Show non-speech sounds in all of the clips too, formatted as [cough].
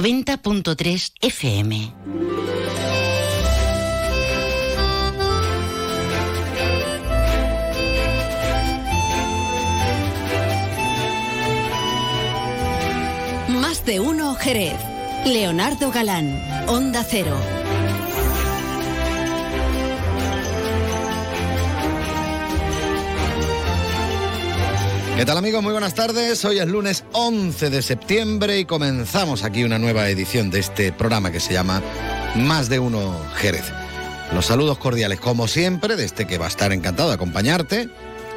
90.3 FM. Más de uno Jerez. Leonardo Galán, Onda Cero. ¿Qué tal amigos? Muy buenas tardes. Hoy es lunes 11 de septiembre y comenzamos aquí una nueva edición de este programa que se llama Más de uno Jerez. Los saludos cordiales, como siempre, de este que va a estar encantado de acompañarte.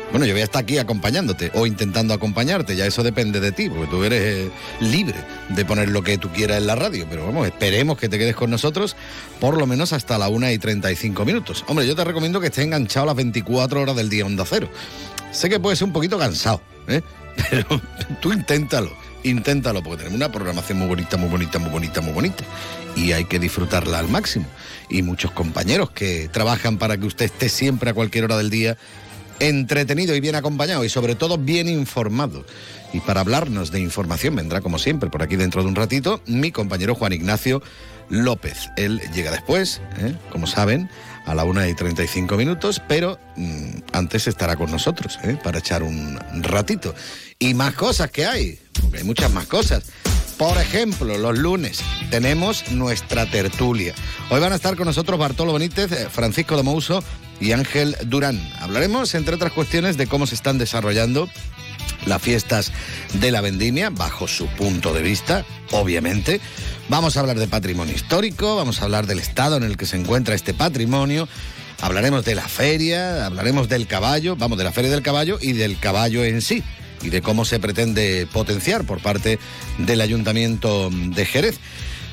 Bueno, yo voy a estar aquí acompañándote o intentando acompañarte, ya eso depende de ti, porque tú eres eh, libre de poner lo que tú quieras en la radio, pero vamos, esperemos que te quedes con nosotros por lo menos hasta la 1 y 35 minutos. Hombre, yo te recomiendo que estés enganchado las 24 horas del día Onda Cero. Sé que puede ser un poquito cansado, ¿eh? [laughs] pero tú inténtalo, inténtalo, porque tenemos una programación muy bonita, muy bonita, muy bonita, muy bonita. Y hay que disfrutarla al máximo. Y muchos compañeros que trabajan para que usted esté siempre a cualquier hora del día entretenido y bien acompañado y sobre todo bien informado. Y para hablarnos de información vendrá como siempre por aquí dentro de un ratito mi compañero Juan Ignacio López. Él llega después, ¿eh? como saben, a la 1 y 35 minutos, pero mm, antes estará con nosotros ¿eh? para echar un ratito. Y más cosas que hay, porque hay muchas más cosas. Por ejemplo, los lunes tenemos nuestra tertulia. Hoy van a estar con nosotros Bartolo Benítez, eh, Francisco de Mouso y Ángel Durán. Hablaremos, entre otras cuestiones, de cómo se están desarrollando las fiestas de la vendimia bajo su punto de vista, obviamente. Vamos a hablar de patrimonio histórico, vamos a hablar del estado en el que se encuentra este patrimonio. Hablaremos de la feria, hablaremos del caballo, vamos, de la feria del caballo y del caballo en sí y de cómo se pretende potenciar por parte del Ayuntamiento de Jerez.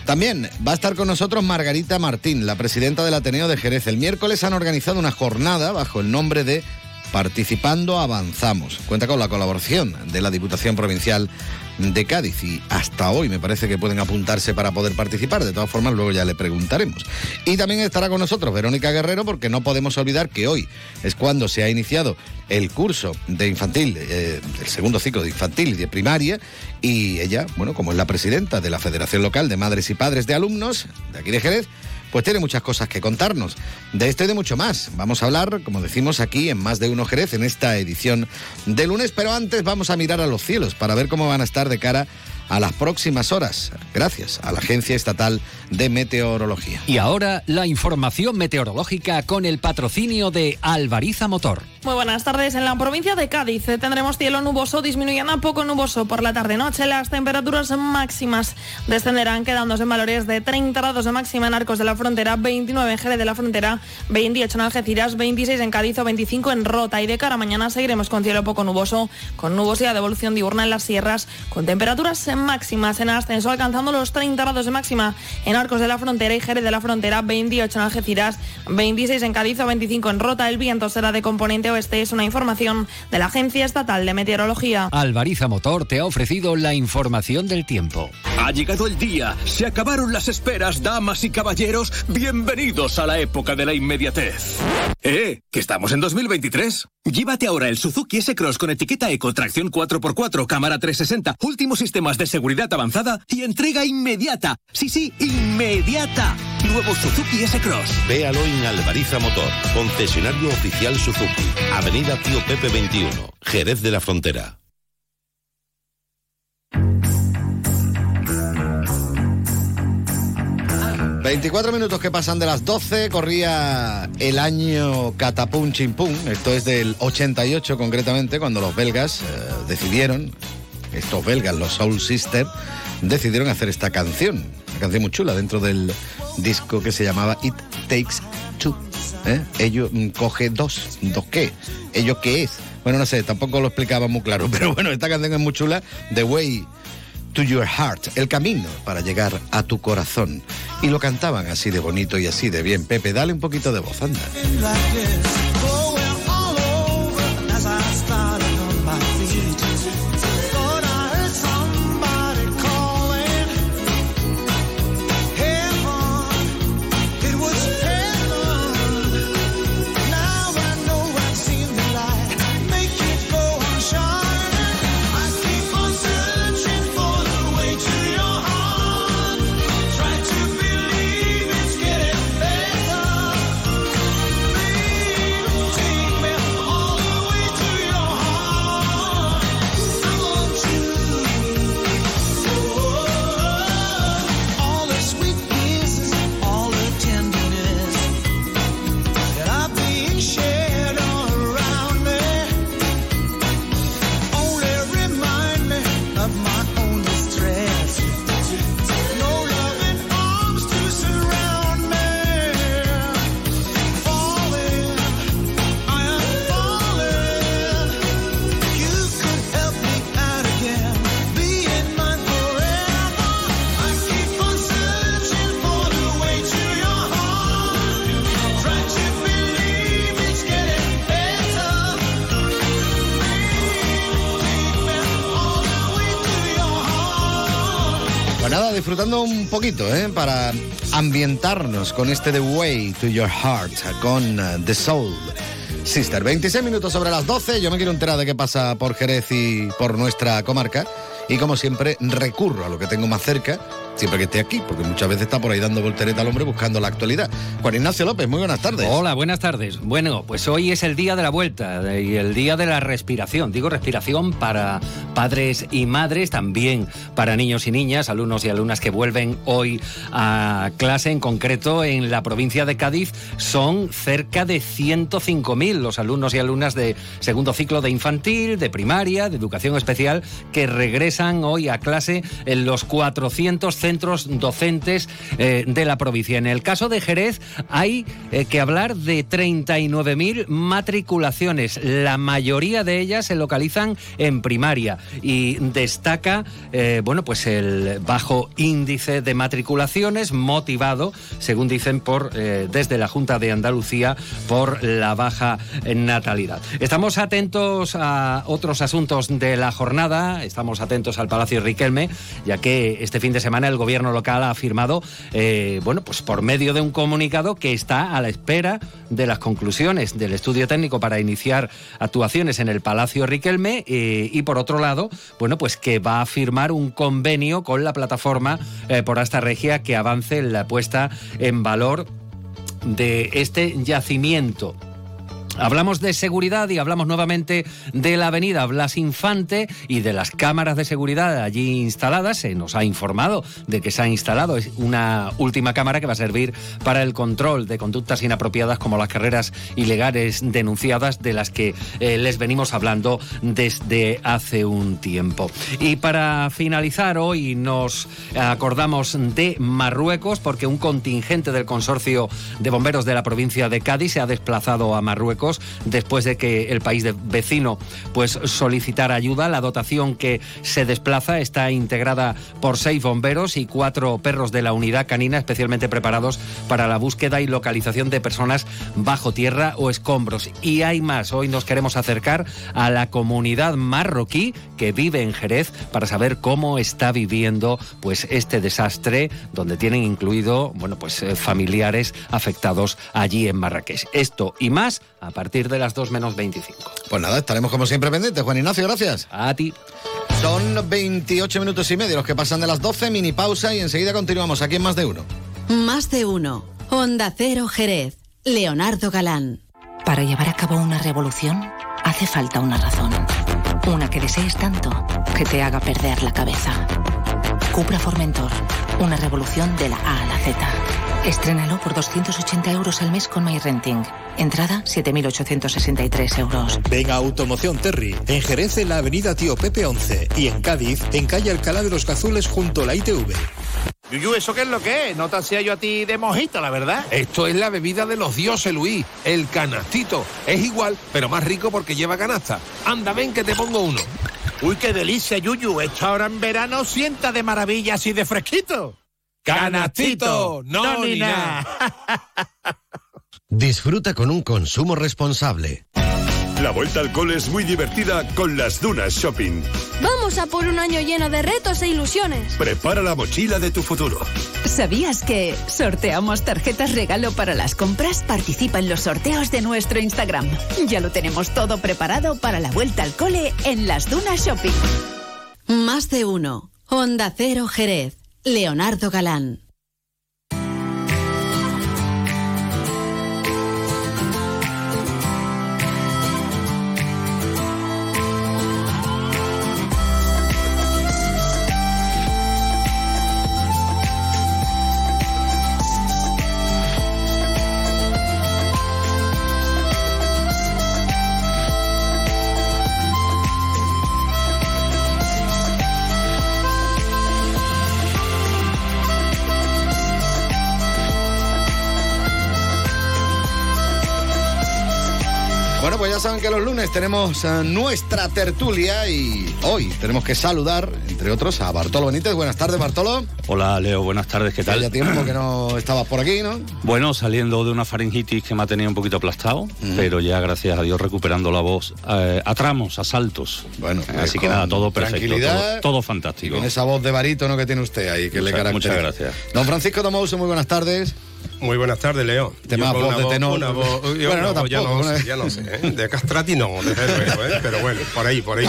También va a estar con nosotros Margarita Martín, la presidenta del Ateneo de Jerez. El miércoles han organizado una jornada bajo el nombre de Participando Avanzamos. Cuenta con la colaboración de la Diputación Provincial de Cádiz y hasta hoy me parece que pueden apuntarse para poder participar. De todas formas, luego ya le preguntaremos. Y también estará con nosotros Verónica Guerrero porque no podemos olvidar que hoy es cuando se ha iniciado el curso de infantil, eh, el segundo ciclo de infantil y de primaria y ella, bueno, como es la presidenta de la Federación Local de Madres y Padres de Alumnos de aquí de Jerez, pues tiene muchas cosas que contarnos. De esto y de mucho más. Vamos a hablar, como decimos aquí, en más de uno Jerez, en esta edición de lunes, pero antes vamos a mirar a los cielos para ver cómo van a estar de cara las próximas horas, gracias a la Agencia Estatal de Meteorología. Y ahora la información meteorológica con el patrocinio de Alvariza Motor. Muy buenas tardes. En la provincia de Cádiz tendremos cielo nuboso, disminuyendo a poco nuboso por la tarde-noche. Las temperaturas máximas descenderán, quedándose en valores de 30 grados de máxima en Arcos de la Frontera, 29 en Jerez de la Frontera, 28 en Algeciras, 26 en Cádiz o 25 en Rota. Y de cara a mañana seguiremos con cielo poco nuboso, con nubosidad de evolución diurna en las sierras, con temperaturas máximas en ascenso, alcanzando los 30 grados de máxima en Arcos de la Frontera y Jerez de la Frontera, 28 en Algeciras, 26 en Cádiz o 25 en Rota. El viento será de componente oeste, es una información de la Agencia Estatal de Meteorología. Alvariza Motor te ha ofrecido la información del tiempo. Ha llegado el día, se acabaron las esperas, damas y caballeros, bienvenidos a la época de la inmediatez. ¡Eh! ¿Que estamos en 2023? Llévate ahora el Suzuki S-Cross con etiqueta Eco, tracción 4x4, cámara 360, últimos sistemas de seguridad avanzada y entrega inmediata. Sí, sí, inmediata. Nuevo Suzuki S-Cross. Véalo en Alvariza Motor, concesionario oficial Suzuki, Avenida Tío Pepe 21, Jerez de la Frontera. ...24 minutos que pasan de las 12... ...corría el año Catapum Chimpum... ...esto es del 88 concretamente... ...cuando los belgas eh, decidieron... ...estos belgas, los Soul Sisters... ...decidieron hacer esta canción... ...una canción muy chula dentro del disco que se llamaba It Takes Two... ¿eh? Ello mm, coge dos... ¿Dos qué? ¿Ello qué es? Bueno, no sé, tampoco lo explicaba muy claro... [laughs] ...pero bueno, esta canción es muy chula... ...The Way to Your Heart, el camino para llegar a tu corazón. Y lo cantaban así de bonito y así de bien. Pepe, dale un poquito de voz, anda. Disfrutando un poquito, ¿eh? Para ambientarnos con este The Way to Your Heart, con uh, The Soul. Sister, 26 minutos sobre las 12. Yo me quiero enterar de qué pasa por Jerez y por nuestra comarca. Y como siempre, recurro a lo que tengo más cerca siempre que esté aquí, porque muchas veces está por ahí dando voltereta al hombre buscando la actualidad. Juan Ignacio López, muy buenas tardes. Hola, buenas tardes. Bueno, pues hoy es el día de la vuelta y el día de la respiración. Digo respiración para padres y madres, también para niños y niñas, alumnos y alumnas que vuelven hoy a clase, en concreto en la provincia de Cádiz, son cerca de 105.000 los alumnos y alumnas de segundo ciclo de infantil, de primaria, de educación especial, que regresan hoy a clase en los 400 centros docentes eh, de la provincia. En el caso de Jerez hay eh, que hablar de 39.000 matriculaciones. La mayoría de ellas se localizan en primaria y destaca, eh, bueno, pues el bajo índice de matriculaciones motivado, según dicen por desde la Junta de Andalucía, por la baja natalidad. Estamos atentos a otros asuntos de la jornada, estamos atentos al Palacio Riquelme, ya que este fin de semana el gobierno local ha afirmado, eh, bueno, pues por medio de un comunicado que está a la espera de las conclusiones del estudio técnico para iniciar actuaciones en el Palacio Riquelme eh, y por otro lado, bueno, pues que va a firmar un convenio con la plataforma eh, por esta regia que avance en la puesta en valor de este yacimiento Hablamos de seguridad y hablamos nuevamente de la avenida Blas Infante y de las cámaras de seguridad allí instaladas. Se nos ha informado de que se ha instalado una última cámara que va a servir para el control de conductas inapropiadas como las carreras ilegales denunciadas de las que eh, les venimos hablando desde hace un tiempo. Y para finalizar, hoy nos acordamos de Marruecos porque un contingente del consorcio de bomberos de la provincia de Cádiz se ha desplazado a Marruecos después de que el país vecino pues solicitara ayuda. La dotación que se desplaza está integrada por seis bomberos y cuatro perros de la unidad canina especialmente preparados para la búsqueda y localización de personas bajo tierra o escombros. Y hay más. Hoy nos queremos acercar a la comunidad marroquí que vive en Jerez para saber cómo está viviendo pues este desastre donde tienen incluido bueno pues eh, familiares afectados allí en Marrakech. Esto y más a partir de las 2 menos 25. Pues nada, estaremos como siempre pendientes. Juan Ignacio, gracias. A ti. Son 28 minutos y medio los que pasan de las 12, mini pausa y enseguida continuamos aquí en Más de Uno. Más de Uno. Onda Cero Jerez. Leonardo Galán. Para llevar a cabo una revolución hace falta una razón. Una que desees tanto que te haga perder la cabeza. Cupra Formentor. Una revolución de la A a la Z. Estrénalo por 280 euros al mes con MyRenting. Entrada 7.863 euros. Venga Automoción Terry, en Jerez en la avenida Tío Pepe 11 y en Cádiz en calle Alcalá de los Cazules junto a la ITV. Yuyu, ¿eso qué es lo que es? No te hacía yo a ti de mojito, la verdad. Esto es la bebida de los dioses, Luis. El canastito. Es igual, pero más rico porque lleva canasta. Anda, ven que te pongo uno. Uy, qué delicia, Yuyu. Esto ahora en verano sienta de maravilla así de fresquito. ¡Canastito! ¡No, ni nada! Disfruta con un consumo responsable. La vuelta al cole es muy divertida con las Dunas Shopping. Vamos a por un año lleno de retos e ilusiones. Prepara la mochila de tu futuro. ¿Sabías que sorteamos tarjetas regalo para las compras? Participa en los sorteos de nuestro Instagram. Ya lo tenemos todo preparado para la vuelta al cole en las Dunas Shopping. Más de uno. Honda Cero Jerez. Leonardo Galán. Ya saben que los lunes tenemos eh, nuestra tertulia y hoy tenemos que saludar, entre otros, a Bartolo Benítez. Buenas tardes, Bartolo. Hola, Leo. Buenas tardes. ¿Qué tal? Ya tiempo que no estabas por aquí, ¿no? Bueno, saliendo de una faringitis que me ha tenido un poquito aplastado, pero ya gracias a Dios recuperando la voz eh, a tramos, a saltos. Bueno, así que nada, todo perfecto, todo, todo fantástico. Con esa voz de barítono que tiene usted ahí, que le Muchas- caracteriza. muchas gracias. Don Francisco Tomauso, muy buenas tardes. Muy buenas tardes, Leo. Tema voz una de tenor. Una voz, yo Bueno, una no, voz, ya, no, ¿no? sé, ya no sé, ¿eh? De castrati no, desde luego, ¿eh? Pero bueno, por ahí, por ahí.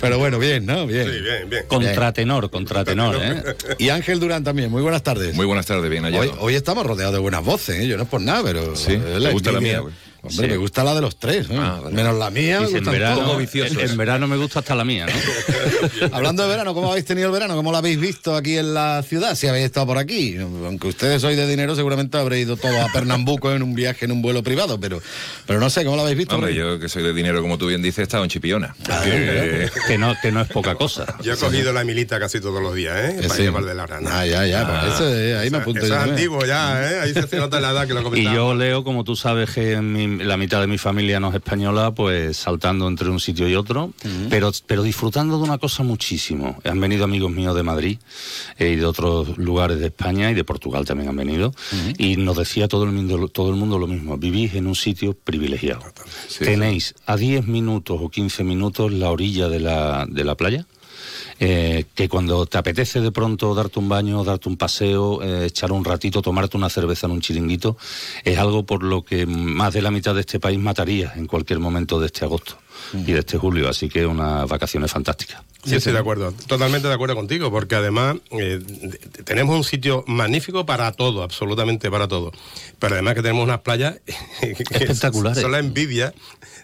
Pero bueno, bien, ¿no? Bien. Sí, bien, bien. Contratenor, contratenor, ¿eh? [laughs] Y Ángel Durán también, muy buenas tardes. Muy buenas tardes, bien Hoy, hallado. hoy estamos rodeados de buenas voces, ¿eh? yo no es por nada, pero... Sí, eh, ¿te gusta la mía, güey? Hombre, Sí. me gusta la de los tres, ¿eh? Ah, vale. menos la mía. me en verano, todos. en, en verano me gusta hasta la mía, ¿no? [laughs] Hablando de verano, ¿cómo habéis tenido el verano? ¿Cómo lo habéis visto aquí en la ciudad? Si habéis estado por aquí. Aunque ustedes sois de dinero, seguramente habréis ido todo a Pernambuco en un viaje en un vuelo privado, pero, pero no sé, ¿cómo lo habéis visto? Hombre, yo que soy de dinero, como tú bien dices, he estado en Chipiona. Ah, Que- que, no, que no es poca cosa. Yo he cogido la milita casi todos los días, ¿eh? Que Para sí. llevar de la rana. Ah, ya, ya, pues eso, eh, ahí me apunto Eso yo es antiguo ya, ¿eh? Ahí se nota la edad que lo Y comentaba. yo, Leo, como tú sabes que en mi- la mitad de mi familia no es española, pues saltando entre un sitio y otro, pero, pero disfrutando de una cosa muchísimo. Han venido amigos míos de Madrid eh, y de otros lugares de España y de Portugal también han venido, y nos decía todo el, mundo, todo el mundo lo mismo, vivís en un sitio privilegiado. Tenéis a 10 minutos o 15 minutos la orilla de la, de la playa. Eh, que cuando te apetece de pronto darte un baño, darte un paseo, eh, echar un ratito, tomarte una cerveza en un chiringuito, es algo por lo que más de la mitad de este país mataría en cualquier momento de este agosto y de este julio. Así que unas vacaciones fantásticas. Sí, estoy de acuerdo, totalmente de acuerdo contigo, porque además eh, tenemos un sitio magnífico para todo, absolutamente para todo. Pero además que tenemos unas playas [laughs] Espectaculares. Son la envidia.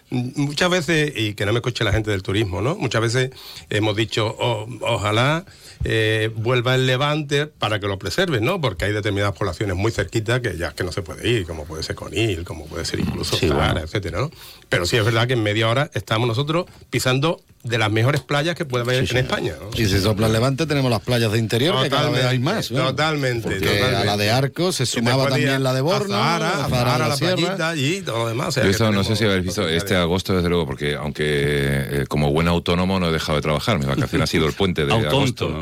Muchas veces, y que no me escuche la gente del turismo, ¿no? Muchas veces hemos dicho, "Oh, ojalá eh, vuelva el levante para que lo preserven, ¿no? Porque hay determinadas poblaciones muy cerquitas que ya es que no se puede ir, como puede ser Conil, como puede ser incluso Sí, bueno. etcétera, ¿no? Pero sí es verdad que en media hora estamos nosotros pisando de las mejores playas que puede haber en España. ¿no? Y si sopla el levante, tenemos las playas de interior, que cada vez hay más. ¿no? Totalmente, Porque totalmente. a la de Arcos se sumaba también la de a Borno, Zahara, a Zahara Zahara, la la Sierra. playita y todo lo demás. o sea, Yo no sé si habéis visto este agosto, desde luego, porque aunque eh, como buen autónomo no he dejado de trabajar, mi vacación ha sido el puente de agosto.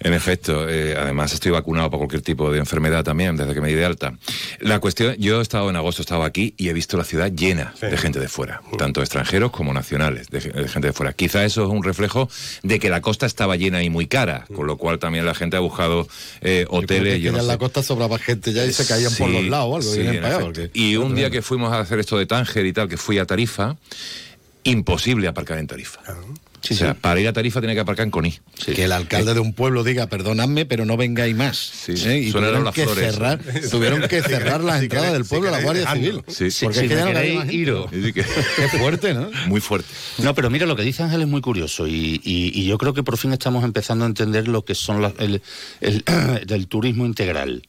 En efecto, eh, además estoy vacunado para cualquier tipo de enfermedad también, desde que me di de alta. La cuestión, yo he estado en agosto, estaba aquí y he visto la ciudad llena de gente de fuera, tanto extranjeros como nacionales, de, de gente de fuera. Quizá eso es un reflejo de que la costa estaba llena y muy cara, con lo cual también la gente ha buscado eh, hoteles. que yo no ya en sé. la costa sobraba gente ya y se caían por los lados o algo. sí, porque- Y un día que fuimos a hacer esto de Tánger y tal, que fui a Tarifa, imposible aparcar en Tarifa. O sea, para ir a Tarifa tiene que aparcar en Coní. Que el alcalde de un pueblo diga, perdonadme, pero no vengáis más. ¿eh? Y tuvieron las que, flores. cerrar, tuvieron que cerrar las entradas del pueblo a la Guardia Civil. Sí, sí. Porque Si no queréis, iros. [laughs] Qué fuerte, ¿no? Muy fuerte. No, pero mira, lo que dice Ángel es muy curioso y, y- y yo creo que por fin estamos empezando a entender lo que son las- el, el- [clears throat] del turismo integral.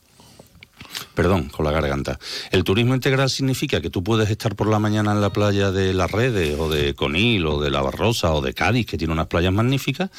Perdón, con la garganta. El turismo integral significa que tú puedes estar por la mañana en la playa de Las Redes o de Conil o de La Barrosa o de Cádiz, que tiene unas playas magníficas,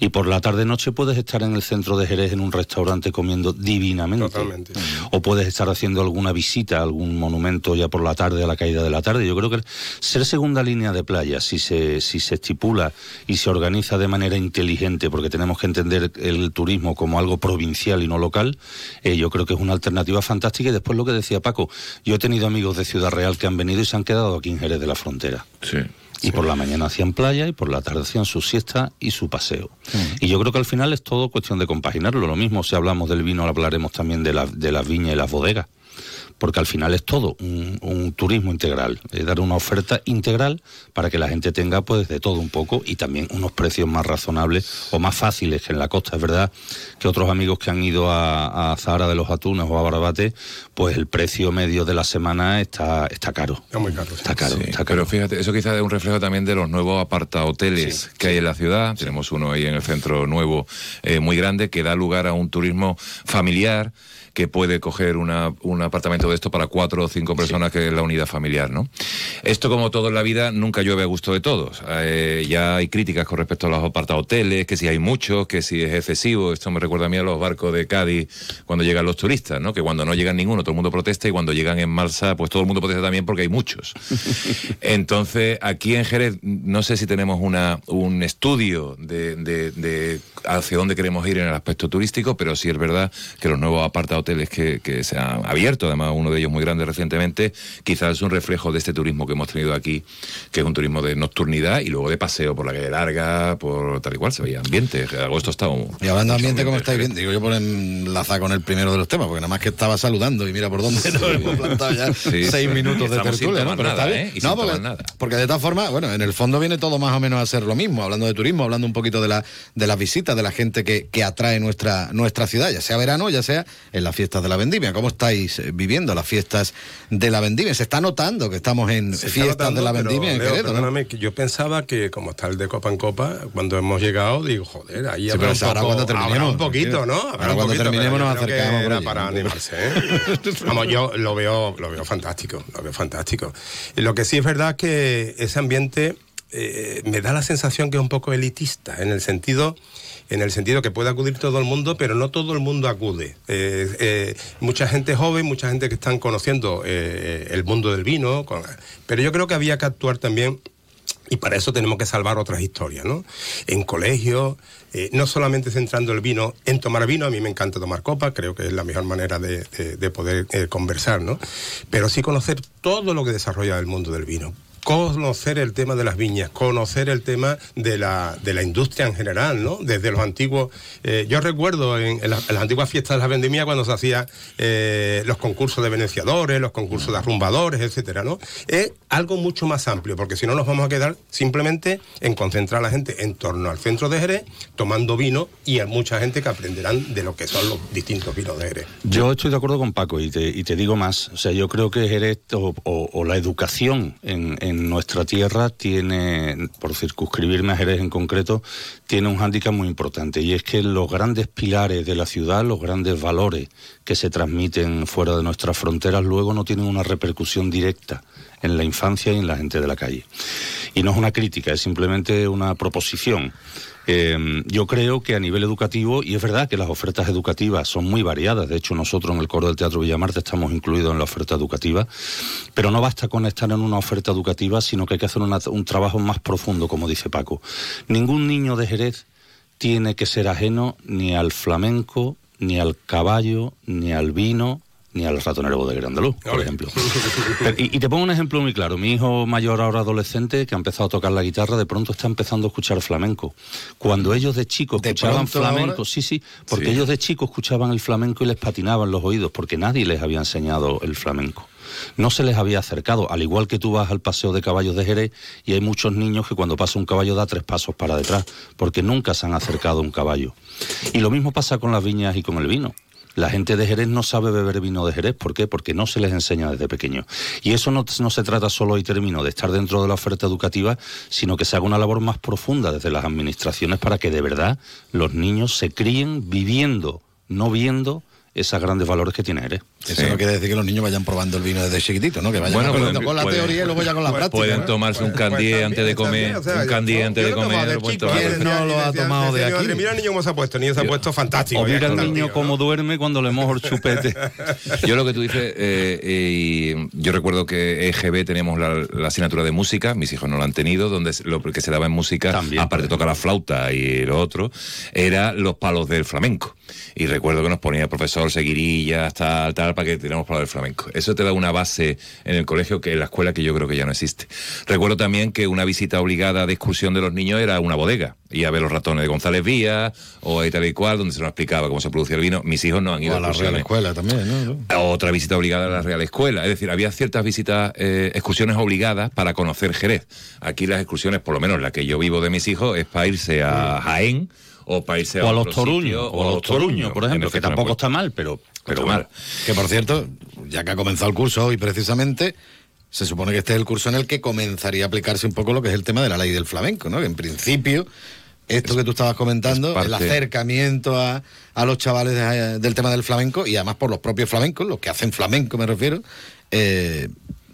y por la tarde-noche puedes estar en el centro de Jerez en un restaurante comiendo divinamente. Totalmente. O puedes estar haciendo alguna visita a algún monumento ya por la tarde, a la caída de la tarde. Yo creo que ser segunda línea de playa, si se, si se estipula y se organiza de manera inteligente, porque tenemos que entender el turismo como algo provincial y no local, eh, yo creo que es una alternativa fantástica. Y después lo que decía Paco, yo he tenido amigos de Ciudad Real que han venido y se han quedado aquí en Jerez de la Frontera. Sí. Y por la mañana hacían playa y por la tarde hacían su siesta y su paseo. Y yo creo que al final es todo cuestión de compaginarlo. Lo mismo si hablamos del vino, hablaremos también de, la, de las viñas y las bodegas. Porque al final es todo un, un turismo integral, es dar una oferta integral para que la gente tenga pues de todo un poco y también unos precios más razonables o más fáciles que en la costa. Es verdad que otros amigos que han ido a, a Zahara de los Atunes o a Barbate, pues el precio medio de la semana está, está caro. Es muy caro. Está caro, Sí, está caro. Pero fíjate, eso quizás es un reflejo también de los nuevos apartahoteles que hay en la ciudad. Tenemos uno ahí en el centro nuevo eh, muy grande que da lugar a un turismo familiar que puede coger una- un apartamento de esto para cuatro o cinco personas, que es la unidad familiar, ¿no? Esto, como todo en la vida, nunca llueve a gusto de todos. Eh, ya hay críticas con respecto a los apartahoteles, que si hay muchos, que si es excesivo. Esto me recuerda a mí a los barcos de Cádiz cuando llegan los turistas, ¿no? Que cuando no llegan ninguno, todo el mundo protesta y cuando llegan en Malsa, pues todo el mundo protesta también porque hay muchos. [laughs] Entonces, aquí en Jerez, no sé si tenemos una, un estudio de, de- de hacia dónde queremos ir en el aspecto turístico, pero sí es verdad que los nuevos apartahoteles que, que se han abierto, además uno de ellos muy grande recientemente, quizás es un reflejo de este turismo que hemos tenido aquí, que es un turismo de nocturnidad y luego de paseo por la calle larga, por tal y cual, se veía ambiente. Agosto está un, Y hablando de ambiente, como estáis viendo, digo yo por enlazar con el primero de los temas, porque nada más que estaba saludando y mira por dónde nos hemos plantado ya Sí. seis minutos de tertulia, ¿no? Pero nada, está bien. ¿eh? No, porque, tomar nada. porque de todas formas, bueno, en el fondo viene todo más o menos a ser lo mismo, hablando de turismo, hablando un poquito de la de las visitas, de la gente que, que atrae nuestra, nuestra ciudad, ya sea verano, ya sea en las fiestas de la vendimia. ¿Cómo estáis eh, viviendo las fiestas de la vendimia? Se está notando que estamos en Se fiestas de la pero, vendimia en Leo, yo pensaba que como está el de copa en copa, cuando hemos llegado, digo, joder, ahí Sí, habrá un ahora poco, cuando terminemos, un poquito, ¿no? Habrá Ahora un cuando poquito, terminemos nos acercamos Era para animarse, ¿eh? [laughs] Vamos, yo lo veo, lo veo fantástico, lo veo fantástico. Lo que sí es verdad es que ese ambiente eh, me da la sensación que es un poco elitista, en el sentido en el sentido que puede acudir todo el mundo, pero no todo el mundo acude. Eh, eh, mucha gente joven, mucha gente que están conociendo el mundo del vino, pero yo creo que había que actuar también y para eso tenemos que salvar otras historias, ¿no? En colegios, no solamente centrando el vino en tomar vino, a mí me encanta tomar copa, creo que es la mejor manera de, de- de poder conversar, ¿no? Pero sí conocer todo lo que desarrolla el mundo del vino. Conocer el tema de las viñas, conocer el tema de la, de la industria en general, ¿no? Desde los antiguos. eh, yo recuerdo en, la- las antiguas fiestas de la vendimia cuando se hacía eh, los concursos de veneciadores, los concursos de arrumbadores, etcétera, ¿no? Es algo mucho más amplio, porque si no nos vamos a quedar simplemente en concentrar a la gente en torno al centro de Jerez, tomando vino, y hay mucha gente que aprenderán de lo que son los distintos vinos de Jerez. Yo estoy de acuerdo con Paco y te, y te digo más. O sea, yo creo que Jerez o, la educación en nuestra tierra tiene, por circunscribirme a Jerez en concreto, tiene un hándicap muy importante y es que los grandes pilares de la ciudad, los grandes valores que se transmiten fuera de nuestras fronteras, luego no tienen una repercusión directa en la infancia y en la gente de la calle. Y no es una crítica, es simplemente una proposición. Eh, yo creo que a nivel educativo, y es verdad que las ofertas educativas son muy variadas, de hecho nosotros en el coro del Teatro Villamarte estamos incluidos en la oferta educativa, pero no basta con estar en una oferta educativa, sino que hay que hacer un trabajo más profundo, como dice Paco. Ningún niño de Jerez tiene que ser ajeno ni al flamenco, ni al caballo, ni al vino, ni al ratonero bodeguero andaluz, por ejemplo. Pero- y, y te pongo un ejemplo muy claro. Mi hijo mayor, ahora adolescente, que ha empezado a tocar la guitarra, de pronto está empezando a escuchar flamenco. Cuando ellos de chicos escuchaban flamenco, ahora? sí, sí, porque Sí. ellos de chicos escuchaban el flamenco y les patinaban los oídos, porque nadie les había enseñado el flamenco. No se les había acercado, al igual que tú vas al paseo de caballos de Jerez y hay muchos niños que cuando pasa un caballo da tres pasos para detrás, porque nunca se han acercado a un caballo. Y lo mismo pasa con las viñas y con el vino. La gente de Jerez no sabe beber vino de Jerez. ¿Por qué? Porque no se les enseña desde pequeño. Y eso no, no se trata solo, y termino, de estar dentro de la oferta educativa, sino que se haga una labor más profunda desde las administraciones para que de verdad los niños se críen viviendo, no viendo esos grandes valores que tiene Jerez. Eso no quiere decir que los niños vayan probando el vino desde chiquitito, ¿no? Que vayan Bueno, pueden- con la pueden- teoría y luego ya con la práctica. Pueden ¿no? tomarse un Pues candí antes de comer, un candí antes de comer. ¿Quién no lo ha tomado de aquí? Mira el niño cómo se ha puesto, el niño se ha puesto fantástico. O ya mira al está, niño cómo duerme cuando le mojo el chupete. [laughs] Yo lo que tú dices, eh, eh, y yo recuerdo que EGB teníamos la, la asignatura de música, mis hijos no la han tenido, donde se- lo que se daba en música, aparte de tocar la flauta y lo otro, era los palos del flamenco. Y recuerdo que nos ponía el profesor seguirillas, tal, tal, para que tiramos palos del flamenco. Eso te da una base en el colegio que en la escuela que yo creo que ya no existe. Recuerdo también que una visita obligada de excursión de los niños era una bodega. Y a ver los ratones de González Vía o ahí tal y cual, donde se nos explicaba cómo se producía el vino. Mis hijos no han ido O a la Real. Escuela también, ¿no? Otra visita obligada a la Real Escuela. Es decir, había ciertas visitas, eh, excursiones obligadas para conocer Jerez. Aquí las excursiones, por lo menos la que yo vivo de mis hijos, es para irse a Jaén o para irse a, O a los Toruños, o a los Toruños, por ejemplo, que tampoco está mal, pero, Pero bueno, bueno. que por cierto, ya que ha comenzado el curso hoy precisamente, se supone que este es el curso en el que comenzaría a aplicarse un poco lo que es el tema de la ley del flamenco, ¿no? Que en principio esto que tú estabas comentando, parte- el acercamiento a, a los chavales de- del tema del flamenco y además por los propios flamencos, los que hacen flamenco me refiero, eh,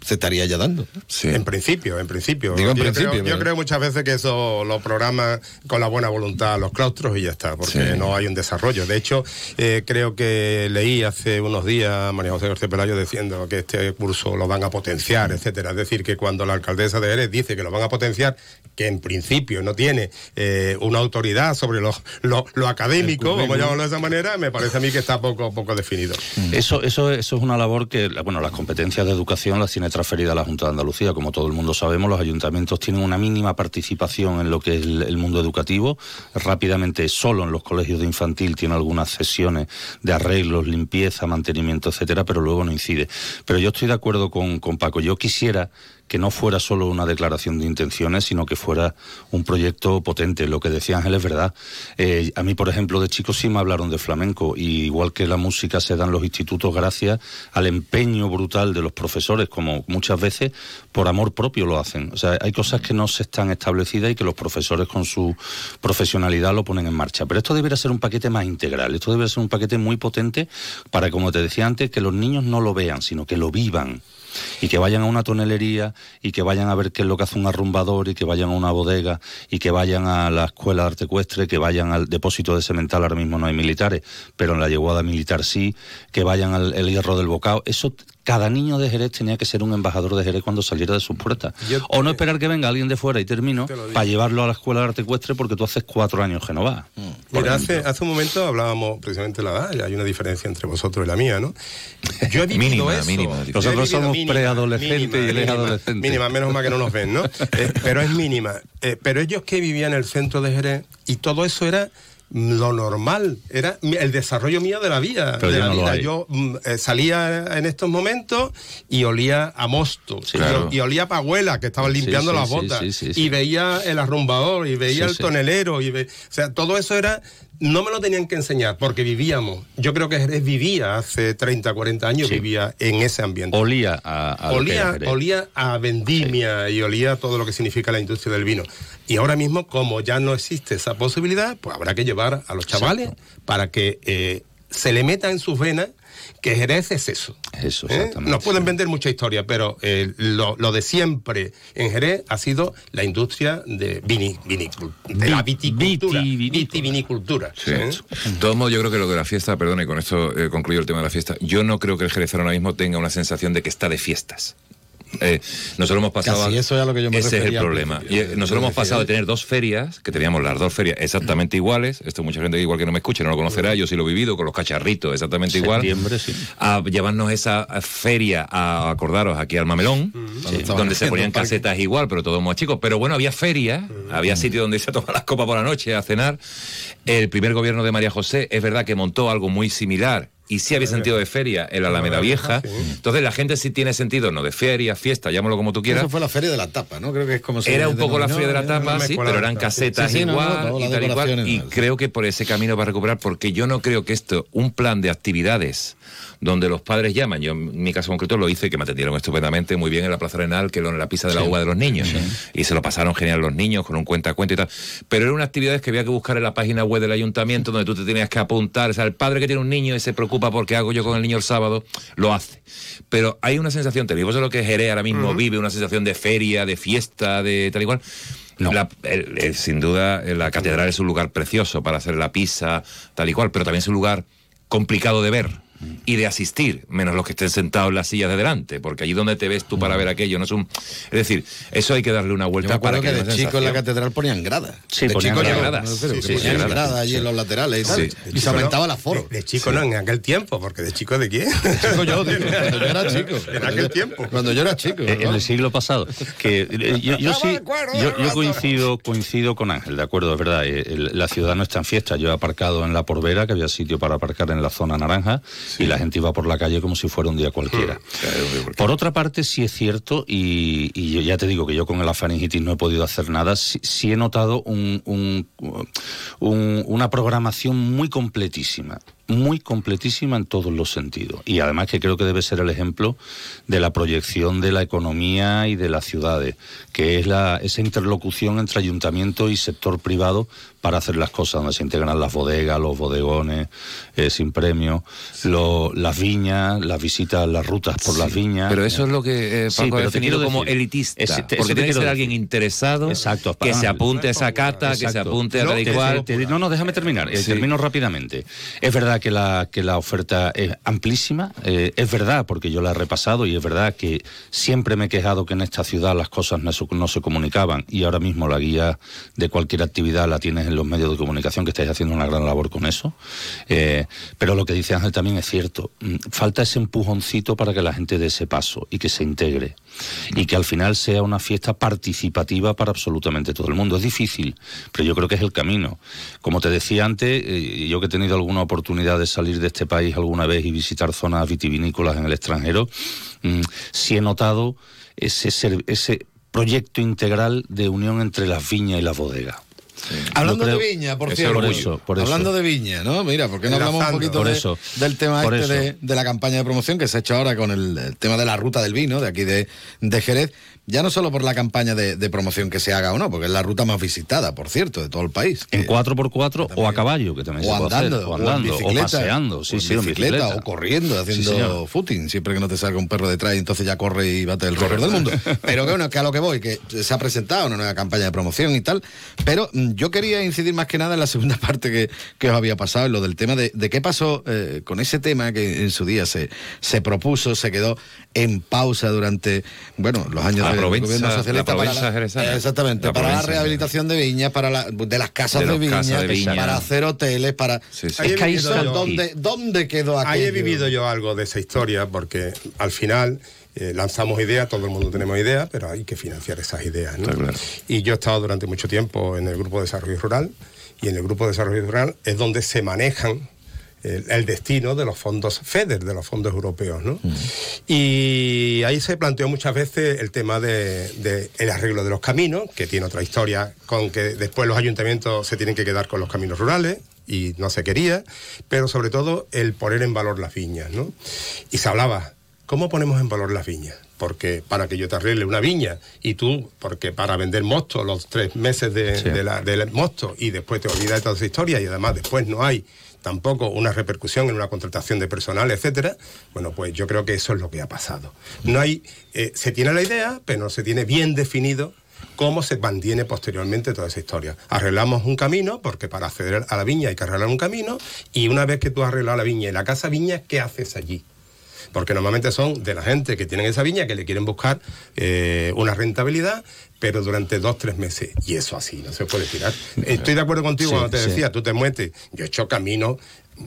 se estaría ya dando. En principio, en principio. Digo en yo, principio, creo, yo creo muchas veces que eso lo programan con la buena voluntad los claustros y ya está, porque Sí. no hay un desarrollo. De hecho, eh, creo que leí hace unos días a María José García Pelayo diciendo que este curso lo van a potenciar, etcétera. Es decir, que cuando la alcaldesa de Jerez dice que lo van a potenciar, que en principio no tiene eh, una autoridad sobre lo, lo- lo académico, a llamarlo de esa manera, me parece a mí que está poco, poco definido. Eso, eso, eso es una labor que, bueno, las competencias de educación las tiene transferida la Junta de Andalucía. Como todo el mundo sabemos, los ayuntamientos tienen una mínima participación en lo que es el, el mundo educativo. Rápidamente, solo en los colegios de infantil tiene algunas sesiones de arreglos, limpieza, mantenimiento, etcétera, pero luego no incide. Pero yo estoy de acuerdo con, con Paco. Yo quisiera que no fuera solo una declaración de intenciones, sino que fuera un proyecto potente. Lo que decía Ángel es verdad. Eh, a mí, por ejemplo, de chico sí me hablaron de flamenco, y igual que la música se da en los institutos gracias al empeño brutal de los profesores, como muchas veces por amor propio lo hacen. O sea, hay cosas que no se están establecidas y que los profesores con su profesionalidad lo ponen en marcha. Pero esto debería ser un paquete más integral, esto debería ser un paquete muy potente para, como te decía antes, que los niños no lo vean, sino que lo vivan y que vayan a una tonelería y que vayan a ver qué es lo que hace un arrumbador y que vayan a una bodega y que vayan a la escuela de arte ecuestre, que vayan al depósito de semental, ahora mismo no hay militares, pero en la yeguada militar sí, que vayan al hierro del bocado. Eso, cada niño de Jerez tenía que ser un embajador de Jerez cuando saliera de sus puertas. O no esperar que venga alguien de fuera y termino para llevarlo a la escuela de arte ecuestre porque tú haces cuatro años que no vas. por Mira, hace, un momento hablábamos precisamente de la edad, hay una diferencia entre vosotros y la mía, ¿no? Yo he [laughs] vivido Mínima, eso. mínima Nosotros somos mínima, preadolescentes mínima, y él es mínima, adolescente. Mínima, menos mal que no nos ven, ¿no? [laughs] Eh, pero es mínima. Eh, pero ellos que vivían en el centro de Jerez y todo eso era lo normal, era el desarrollo mío de la vida. Pero de ya la no lo vida. hay. Yo eh, salía en estos momentos y olía a mosto. y, claro. y olía a pajuela que estaban limpiando sí, las botas. Y veía el arrumbador y veía el tonelero. Y ve- o sea, todo eso era. No me lo tenían que enseñar porque vivíamos. Yo creo que Jerez vivía hace 30, 40 años, Sí. vivía en ese ambiente. Olía a, a Olía, olía a vendimia y olía a todo lo que significa la industria del vino. Y ahora mismo, como ya no existe esa posibilidad, pues habrá que llevar a los chavales para que eh, se le meta en sus venas que Jerez es eso. Eso, ¿eh? exactamente. Nos pueden vender mucha historia, pero eh, lo, lo de siempre en Jerez ha sido la industria de, vini, vinicul- de la viticultura. Vitivinicultura. Sí. ¿eh? De todos modos, yo creo que lo de la fiesta, perdón, y con esto eh, concluyo el tema de la fiesta, yo no creo que el jerezano ahora mismo tenga una sensación de que está de fiestas. Eh, nosotros hemos pasado. Casi eso es a lo que yo me Ese es el problema. Y, eh, nosotros hemos pasado de tener dos ferias, que teníamos las dos ferias exactamente iguales. Esto mucha gente igual que no me escucha, no lo conocerá. Yo sí lo he vivido con los cacharritos, exactamente igual. Sí. A llevarnos esa feria a acordaros aquí al Mamelón, Sí. donde se ponían casetas igual, pero todos más chicos. Pero bueno, había feria, había sitio donde a tomar las copas por la noche, a cenar. El primer gobierno de María José es verdad que montó algo muy similar. Y sí había sentido de feria en la Alameda Vieja. Entonces la gente sí tiene sentido, no de feria, fiesta, llámalo como tú quieras. Eso fue la feria de la tapa, ¿no? Creo que es como se Era un poco la feria de la tapa, sí, pero eran sí. casetas Sí, sí, no, no, igual y tal y cual. Y creo que por ese camino va a recuperar, porque yo no creo que esto, un plan de actividades donde los padres llaman, yo en mi caso concreto lo hice, que me atendieron estupendamente, muy bien en la Plaza Arenal, que lo- en la pista de la Sí. uva de los niños. Y se lo pasaron genial los niños, con un cuenta cuenta y tal. Pero eran unas actividades que había que buscar en la página web del ayuntamiento, donde tú te tenías que apuntar. O sea, el padre que tiene un niño y se preocupa por qué hago yo con el niño el sábado, lo hace. Pero hay una sensación, te digo, eso es lo que Jerez ahora mismo vive, una sensación de feria, de fiesta, de tal y cual. La- el- el- sin duda, la catedral es un lugar precioso para hacer la pizza, tal y cual, pero también es un lugar complicado de ver y de asistir, menos los que estén sentados en las sillas de delante, porque allí donde te ves tú para ver aquello no es un... Es decir, eso hay que darle una Yo me vuelta para que, de chico en la catedral ponían gradas. Sí, de ponían chico gradas. yo, Sí, que sí, ponían sí, gradas sí. allí en los laterales y tal. Sí. Y se aumentaba el aforo. De, de chico no, en aquel tiempo, porque de chico de quién? Chico yo, tío, cuando yo era [laughs] chico. En aquel tiempo. Cuando yo era chico. En el siglo pasado. Que eh, yo, yo sí, yo, yo coincido, coincido con Ángel, de acuerdo, es verdad. eh, el- la ciudad no está en fiesta. Yo he aparcado en la Porbera, que había sitio para aparcar en la zona naranja, y la gente iba por la calle como si fuera un día cualquiera. Por otra parte, sí es cierto, y, y yo ya te digo que yo con la faringitis no he podido hacer nada, sí, sí he notado un- un- un- una programación muy completísima. Muy completísima en todos los sentidos. Y además que creo que debe ser el ejemplo de la proyección de la economía y de las ciudades, que es la, esa interlocución entre ayuntamiento y sector privado para hacer las cosas, donde se integran las bodegas, los bodegones eh, sin premio, lo, las viñas, las visitas, las rutas por las viñas. Pero eso es lo que eh, Paco ha pero definido como decir- elitista. Te- porque tiene que ser decir. alguien interesado Exacto, que se apunte a esa cata, que se apunte a tal no, no, déjame terminar. eh. Termino rápidamente. Es verdad que la, que la oferta es amplísima, eh, es verdad, porque yo la he repasado y es verdad que siempre me he quejado que en esta ciudad las cosas no se, no se comunicaban y ahora mismo la guía de cualquier actividad la tienes en los medios de comunicación, que estáis haciendo una gran labor con eso. Eh, pero lo que dice Ángel también es cierto. Mm, Falta ese empujoncito para que la gente dé ese paso y que se integre y que al final sea una fiesta participativa para absolutamente todo el mundo. Es difícil, pero yo creo que es el camino. Como te decía antes, eh, yo que he tenido alguna oportunidad de salir de este país alguna vez y visitar zonas vitivinícolas en el extranjero, mm, sí he notado ese, ser- ese proyecto integral de unión entre las viñas y las bodegas. Hablando creo- de viña, por cierto. por eso, por eso. Hablando de viña, ¿no? Mira, ¿por qué no hablamos un poquito Por de- eso. del tema Por este eso. de, de la campaña de promoción que se ha hecho ahora con el, el tema de la ruta del vino de aquí de, de Jerez? Ya no solo por la campaña de, de promoción que se haga o no, porque es la ruta más visitada, por cierto, de todo el país. En 4x4 o a caballo, que también O se puede hacer, andando, o andando, o, bicicleta, paseando, sí, o en sí, bicicleta, bicicleta. o corriendo, Sí, haciendo señor. footing, siempre que no te salga un perro detrás y entonces ya corre y bate el récord del mundo. [laughs] Pero que bueno, que a lo que voy, que se ha presentado una nueva campaña de promoción y tal, pero mm, yo quería incidir más que nada en la segunda [laughs] parte que, que os había pasado, en lo del tema de, de qué pasó eh, con ese tema que en su día se, se propuso, se quedó en pausa durante, bueno, los años Provenza- gobierno socialista. la para Provenza jerezana. exactamente, La para la rehabilitación de viñas, para la, de las casas De de, las viña, casas de viña. para hacer hoteles, para... Sí, sí. Es que ¿dónde, ¿Dónde quedó aquello? Ahí he vivido yo algo de esa historia porque al final eh, lanzamos ideas, todo el mundo tenemos ideas, pero hay que financiar esas ideas. ¿no? Y yo he estado durante mucho tiempo en el Grupo de Desarrollo Rural y en el Grupo de Desarrollo Rural es donde se manejan el, el destino de los fondos FEDER, de los fondos europeos. ¿no? Y ahí se planteó muchas veces el tema del de, el arreglo de los caminos, que tiene otra historia, con que después los ayuntamientos se tienen que quedar con los caminos rurales y no se quería, pero sobre todo el poner en valor las viñas. ¿no? Y se hablaba, ¿cómo ponemos en valor las viñas? Porque para que yo te arregle una viña y tú, porque para vender mosto los tres meses de, Sí. de la- del mosto y después te olvidas de toda esa historia y además después no hay tampoco una repercusión en una contratación de personal, etcétera, bueno, pues yo creo que eso es lo que ha pasado. No hay, eh, se tiene la idea, pero no se tiene bien definido cómo se mantiene posteriormente toda esa historia. Arreglamos un camino, porque para acceder a la viña hay que arreglar un camino, y una vez que tú has arreglado la viña y la casa viña, ¿qué haces allí? Porque normalmente son de la gente que tienen esa viña que le quieren buscar eh, una rentabilidad, pero durante dos, tres meses. Y eso así, no se puede tirar. Estoy de acuerdo contigo Sí, cuando te sí. decía, tú te metes. Yo he hecho camino.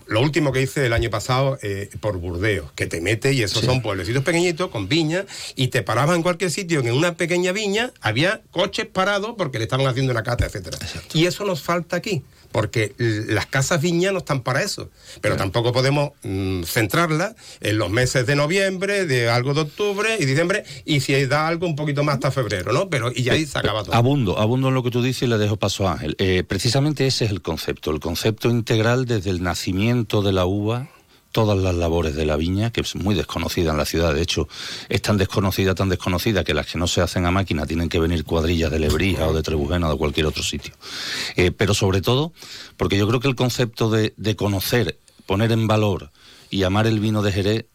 Lo último que hice el año pasado eh, por Burdeos, que te metes y esos Sí. son pueblecitos pequeñitos con viñas y te parabas en cualquier sitio, en una pequeña viña había coches parados porque le estaban haciendo una cata, etcétera. Y eso nos falta aquí, porque las casas viñas no están para eso. Pero tampoco podemos mm, centrarlas en los meses de noviembre, de algo de octubre y diciembre, y si da algo un poquito más hasta febrero, ¿no? Pero y ya ahí se acaba todo. Abundo, abundo en lo que tú dices y le dejo paso a Ángel. Eh, precisamente ese es el concepto, el concepto integral desde el nacimiento de la uva, todas las labores de la viña, que es muy desconocida en la ciudad, de hecho es tan desconocida, tan desconocida que las que no se hacen a máquina tienen que venir cuadrillas de Lebrija o de Trebujena o de cualquier otro sitio. Eh, pero sobre todo, porque yo creo que el concepto de, de conocer, poner en valor y amar el vino de Jerez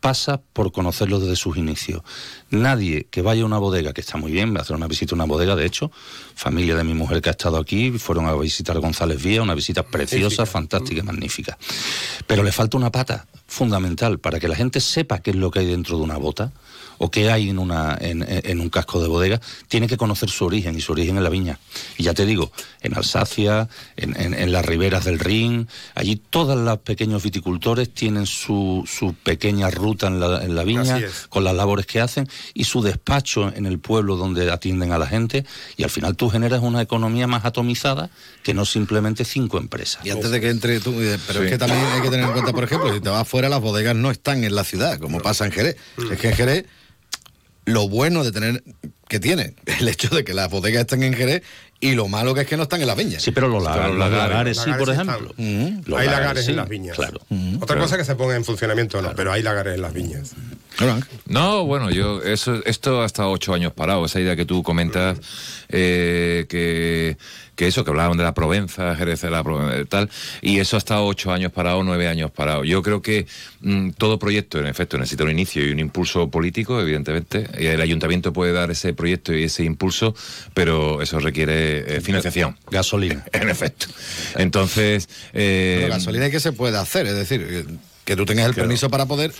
pasa por conocerlo desde sus inicios. Nadie que vaya a una bodega, que está muy bien, va a hacer una visita a una bodega, de hecho, familia de mi mujer que ha estado aquí, fueron a visitar González Vía, una visita preciosa, fantástica, magnífica. Pero le falta una pata fundamental para que la gente sepa qué es lo que hay dentro de una bota o qué hay en, una, en, en un casco de bodega, tiene que conocer su origen y su origen en la viña. Y ya te digo, en Alsacia, en, en- en las riberas del Rin, allí todos los pequeños viticultores tienen su, su pequeña ruta en la, en la viña, con las labores que hacen y su despacho en el pueblo donde atienden a la gente y al final tú generas una economía más atomizada que no simplemente cinco empresas. Y antes de que entre tú, eh, pero Sí. es que también hay que tener en cuenta, por ejemplo, si te vas fuera, las bodegas no están en la ciudad, como pasa en Jerez. Es que en Jerez, lo bueno de tener, que tiene, el hecho de que las bodegas estén en Jerez Y lo malo que es que no están en las viñas. Sí, pero los, lagar- los lagares, sí, por ejemplo. Hay lagares sí, en las viñas. Claro. Otra cosa es que se ponga en funcionamiento o no, pero hay lagares en las viñas. No, bueno, yo eso, esto ha estado ocho años parado. Esa idea que tú comentas, eh, que, que eso, que hablaban de la Provenza, Jerez de la Provenza, tal, y eso ha estado ocho años parado, nueve años parado. Yo creo que mm, todo proyecto, en efecto, necesita un inicio y un impulso político, evidentemente. Y el ayuntamiento puede dar ese proyecto y ese impulso, pero eso requiere eh, financiación. Gasolina. [laughs] En efecto. Entonces. eh, Pero gasolina, ¿qué se puede hacer? Es decir, que- que tú tengas el permiso para poder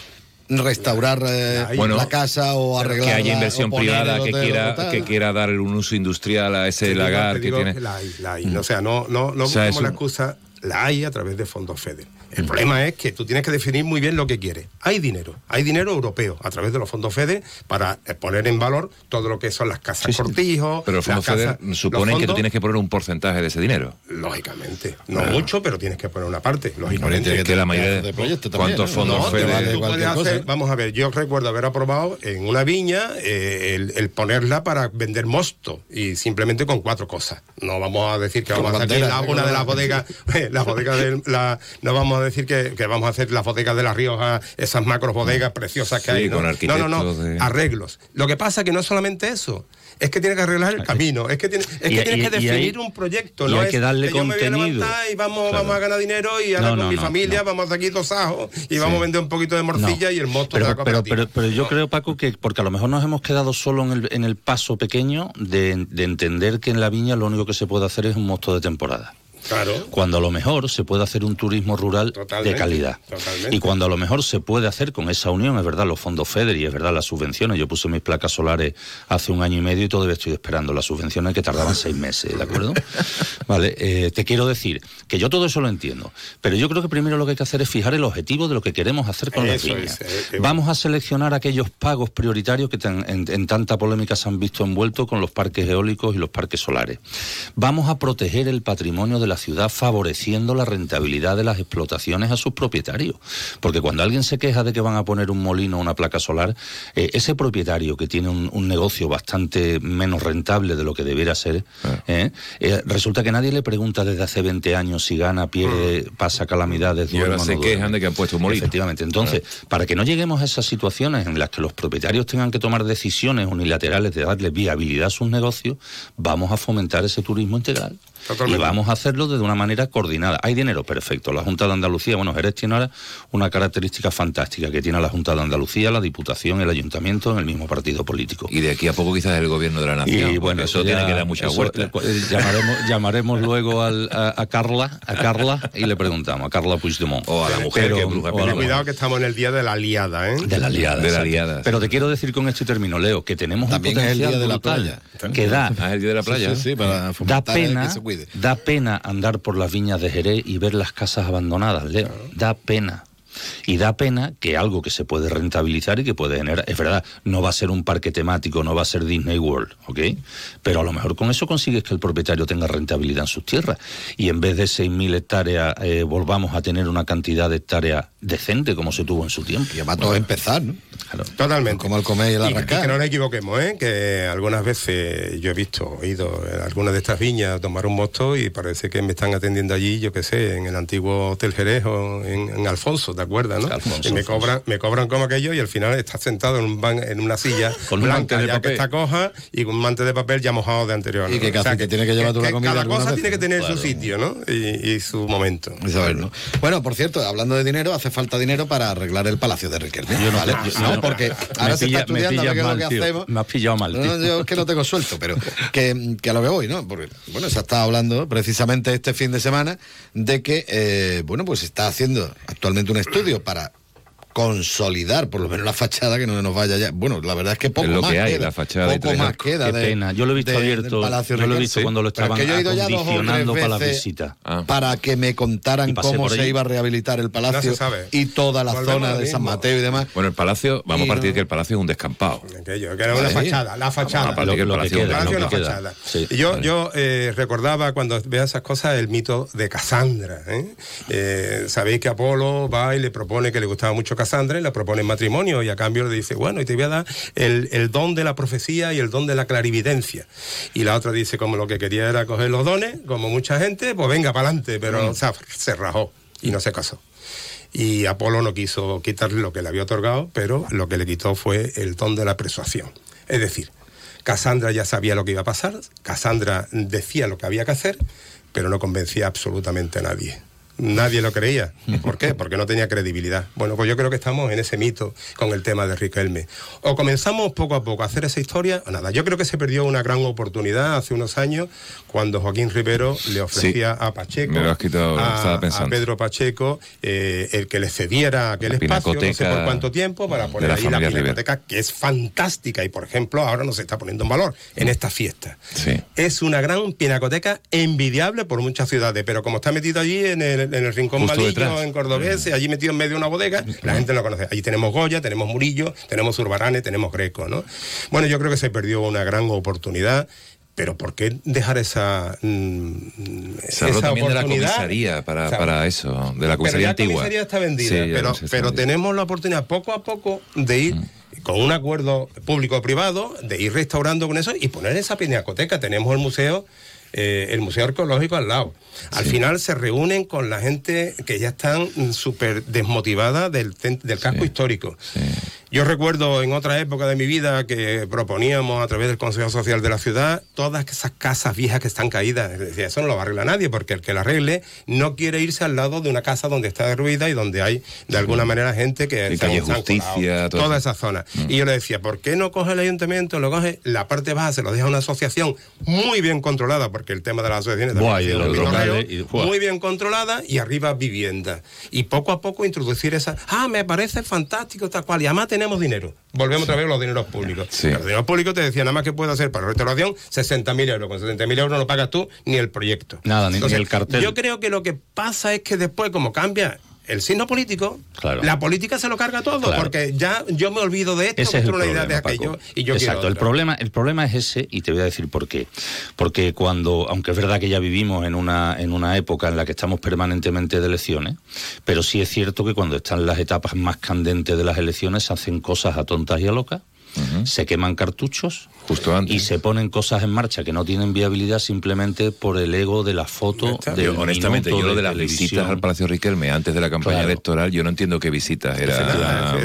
restaurar eh, Bueno, la casa o arreglar que haya inversión privada que quiera que quiera dar un uso industrial a ese lagar que digo tiene la hay, la hay. O sea, no, no, no O sea, busquemos es la excusa, la hay a través de fondos FEDER. El problema es que tú tienes que definir muy bien lo que quieres. Hay dinero, hay dinero europeo a través de los fondos FEDER para eh, poner en valor todo lo que son las casas cortijos. pero los las fondos FEDER casas- los suponen que tú tienes que poner un porcentaje de ese dinero Lógicamente, no Ah. mucho, pero tienes que poner una parte, lógicamente. que la mayoría de proyectos también, ¿cuántos ¿no? fondos No, FEDER? tú Vale puedes hacer- vamos a ver, yo recuerdo haber aprobado en una viña eh, el, el ponerla para vender mosto y simplemente con cuatro cosas. No vamos a decir que vamos a hacer la- una de la- las bodegas, [laughs] [laughs] las bodegas de la, no vamos a decir que, que vamos a hacer las bodegas de La Rioja, esas macro bodegas preciosas que Sí, hay. ¿no? con no, no, no, de- arreglos. Lo que pasa que no es solamente eso. Es que tiene que arreglar el camino, es que tiene, es Y- que tienes y- que definir hay- un proyecto, y no hay es que darle yo me voy a contenido. y vamos, Claro. vamos a ganar dinero y ahora No, con no, mi no, familia vamos aquí dos ajos y vamos a vender un poquito de morcilla y el mosto de la pero, pero, pero, pero yo creo, Paco, que porque a lo mejor nos hemos quedado solo en el, en el paso pequeño de, de entender que en la viña lo único que se puede hacer es un mosto de temporada. Claro. Cuando a lo mejor se puede hacer un turismo rural Totalmente, de calidad. totalmente. Y cuando a lo mejor se puede hacer con esa unión, es verdad, los fondos FEDER y es verdad las subvenciones. Yo puse mis placas solares hace un año y medio y todavía estoy esperando las subvenciones que tardaban seis meses, ¿de acuerdo? [laughs] Vale, eh, te quiero decir que yo todo eso lo entiendo, pero yo creo que primero lo que hay que hacer es fijar el objetivo de lo que queremos hacer con las Eso es, eh, Vamos a seleccionar aquellos pagos prioritarios que en, en tanta polémica se han visto envueltos con los parques eólicos y los parques solares. Vamos a proteger el patrimonio de la ciudad favoreciendo la rentabilidad de las explotaciones a sus propietarios. Porque cuando alguien se queja de que van a poner un molino o una placa solar, eh, ese propietario que tiene un, un negocio bastante menos rentable de lo que debiera ser, ¿eh? Eh, resulta que nadie le pregunta desde hace 20 años si gana, pierde, pasa calamidades. y ahora se no quejan de que han puesto un molino Efectivamente. Entonces, para que no lleguemos a esas situaciones en las que los propietarios tengan que tomar decisiones unilaterales de darle viabilidad a sus negocios, vamos a fomentar ese turismo integral. Totalmente. Y vamos a hacerlo de una manera coordinada. Hay dinero, perfecto. La Junta de Andalucía, bueno, Jerez tiene ahora una característica fantástica que tiene la Junta de Andalucía, la Diputación, el Ayuntamiento en el mismo partido político. y de aquí a poco quizás el gobierno de la nación Y bueno, eso ya- tiene que dar mucha eso, vuelta eh, llamaremos, llamaremos luego al- a, a Carla, a Carla y le preguntamos a Carla Puigdemont. o a la mujer Pero- que bruja o a la Ten mujer. cuidado que estamos en el día de la liada, ¿eh? De la liada. De la liada, Pero te quiero decir con este término, Leo, que tenemos También un es el potencial día de la playa. que da, Ah, es el día de la playa Sí, sí, sí, para da pena, que se da pena andar por las viñas de Jerez y ver las casas abandonadas, Leo. Da pena. Y da pena que algo que se puede rentabilizar y que puede generar, es verdad, no va a ser un parque temático, no va a ser Disney World, ¿ok? Pero a lo mejor con eso consigues que el propietario tenga rentabilidad en sus tierras y en vez de 6.000 hectáreas eh, volvamos a tener una cantidad de hectáreas decente como se tuvo en su tiempo. Y va todo a empezar, ¿no? Totalmente. Como el comer y el Y que- arrancar. que no nos equivoquemos, ¿eh? que algunas veces yo he visto, he ido en algunas de estas viñas a tomar un mosto y parece que me están atendiendo allí, yo qué sé, en el antiguo Hotel Jerez o en, en Alfonso, ¿te acuerdas? ¿no? Alfonso, y me cobran, me cobran como aquello y al final estás sentado en, un ban- en una silla [laughs] Con un blanca mante de ya papel. que está coja y con un mante de papel ya mojado de anterior. Y que ¿no? casi que tiene que llevar tú la comida Cada cosa tiene que tener ¿no? su sitio, ¿no? Y, y su momento. Bueno, por cierto, hablando de dinero, hace falta dinero para arreglar el Palacio de Riquelme. Yo no- ¿vale? yo- no, porque me ahora se pilla- está me estudiando a ver pillas qué es lo que tío. hacemos. Me has pillado mal, tío. no, yo es que no tengo suelto, pero que, que a lo que voy, ¿no? Porque, bueno, se ha estado hablando precisamente este fin de semana de que, eh, bueno, pues se está haciendo actualmente un estudio para consolidar por lo menos la fachada que no nos vaya ya. Bueno, la verdad es que poco Es lo más que hay, queda. la fachada y poco tres más arcos. queda Qué de- pena. Yo lo he visto de- abierto. Yo lo he visto cuando lo Pero es estaban que yo he ido acondicionando para la veces visita. Ah. para que me contaran cómo se iba a rehabilitar el palacio y toda la Volvemos zona de San. Mateo y demás. bueno el palacio vamos Y a partir no- de que el palacio es un descampado Aquello, que era una Sí. fachada, la fachada. Vamos a partir que el Lo- lo palacio queda, una fachada. Sí, Y yo, yo eh, recordaba cuando veo esas cosas el mito de Casandra. ¿eh? Eh, Sabéis que Apolo va y le propone que le gustaba mucho Casandra y le propone matrimonio y a cambio le dice, bueno, y te voy a dar el, el don de la profecía y el don de la clarividencia. Y la otra dice, como lo que quería era coger los dones, como mucha gente, pues venga para adelante, pero Mm. o sea, se rajó y no se casó. Y Apolo no quiso quitarle lo que le había otorgado, pero lo que le quitó fue el don de la persuasión. Es decir, Cassandra ya sabía lo que iba a pasar, Cassandra decía lo que había que hacer, pero no convencía absolutamente a nadie. Nadie lo creía. [laughs] ¿Por qué? Porque no tenía credibilidad. Bueno, pues yo creo que estamos en ese mito con el tema de Riquelme. O comenzamos poco a poco a hacer esa historia, o nada. Yo creo que se perdió una gran oportunidad hace unos años cuando Joaquín Rivero le ofrecía a Pacheco, Me lo has quitado, a. Pedro Pacheco, eh, el que le cediera aquel La espacio, no sé por cuánto tiempo, para poner ahí la Rivero. pinacoteca, que es fantástica y, por ejemplo, ahora no se está poniendo en valor en esta fiesta. Es una gran pinacoteca envidiable por muchas ciudades, pero como está metido allí en el, en el rincón malillo, en Cordobés, allí metido en medio de una bodega, la gente no conoce. Allí tenemos Goya, tenemos Murillo, tenemos Urbarane, tenemos Greco, ¿no? Bueno, yo creo que se perdió una gran oportunidad. Pero ¿por qué dejar esa mm, habló también de la oportunidad? comisaría para, O sea, para eso, de la comisaría antigua. La comisaría está vendida, Sí, pero, está pero vendida. tenemos la oportunidad poco a poco de ir con un acuerdo público-privado, de ir restaurando con eso y poner esa pinacoteca. Tenemos el museo. Eh, el Museo Arqueológico al lado. Al final se reúnen con la gente que ya están súper desmotivada del, del casco histórico. Yo recuerdo en otra época de mi vida que proponíamos a través del Consejo Social de la ciudad todas esas casas viejas que están caídas. Decía, eso no lo va a arreglar nadie porque el que la arregle no quiere irse al lado de una casa donde está derruida y donde hay de alguna manera gente que Y calle Justicia, todo toda esa zona. Y yo le decía, ¿por qué no coge el ayuntamiento, lo coge la parte baja, se lo deja a una asociación muy bien controlada, porque el tema de las asociaciones también Buah, ha y locales, y- muy bien controlada y arriba vivienda. Y poco a poco introducir esa, ah, me parece fantástico, tal cual, y tenemos dinero. Volvemos otra vez a los dineros públicos. Los dineros públicos te decía, nada más que puede hacer para restauración 60.000 euros. Con 60.000 euros no pagas tú ni el proyecto. Nada, ni el cartel. Yo creo que lo que pasa es que después, como cambia el signo político, Claro. la política se lo carga todo, Claro. porque ya yo me olvido de esto, Ese es el idea de problema, aquello Paco. y yo Exacto, el problema, el problema es ese y te voy a decir por qué. Porque cuando, aunque es verdad que ya vivimos en una, en una época en la que estamos permanentemente de elecciones, pero sí es cierto que cuando están las etapas más candentes de las elecciones se hacen cosas a tontas y a locas. Se queman cartuchos Justo antes. y se ponen cosas en marcha que no tienen viabilidad simplemente por el ego de la foto. Yo, honestamente, yo lo de las visitas al Palacio Riquelme antes de la campaña Claro. electoral, yo no entiendo qué visitas. Era.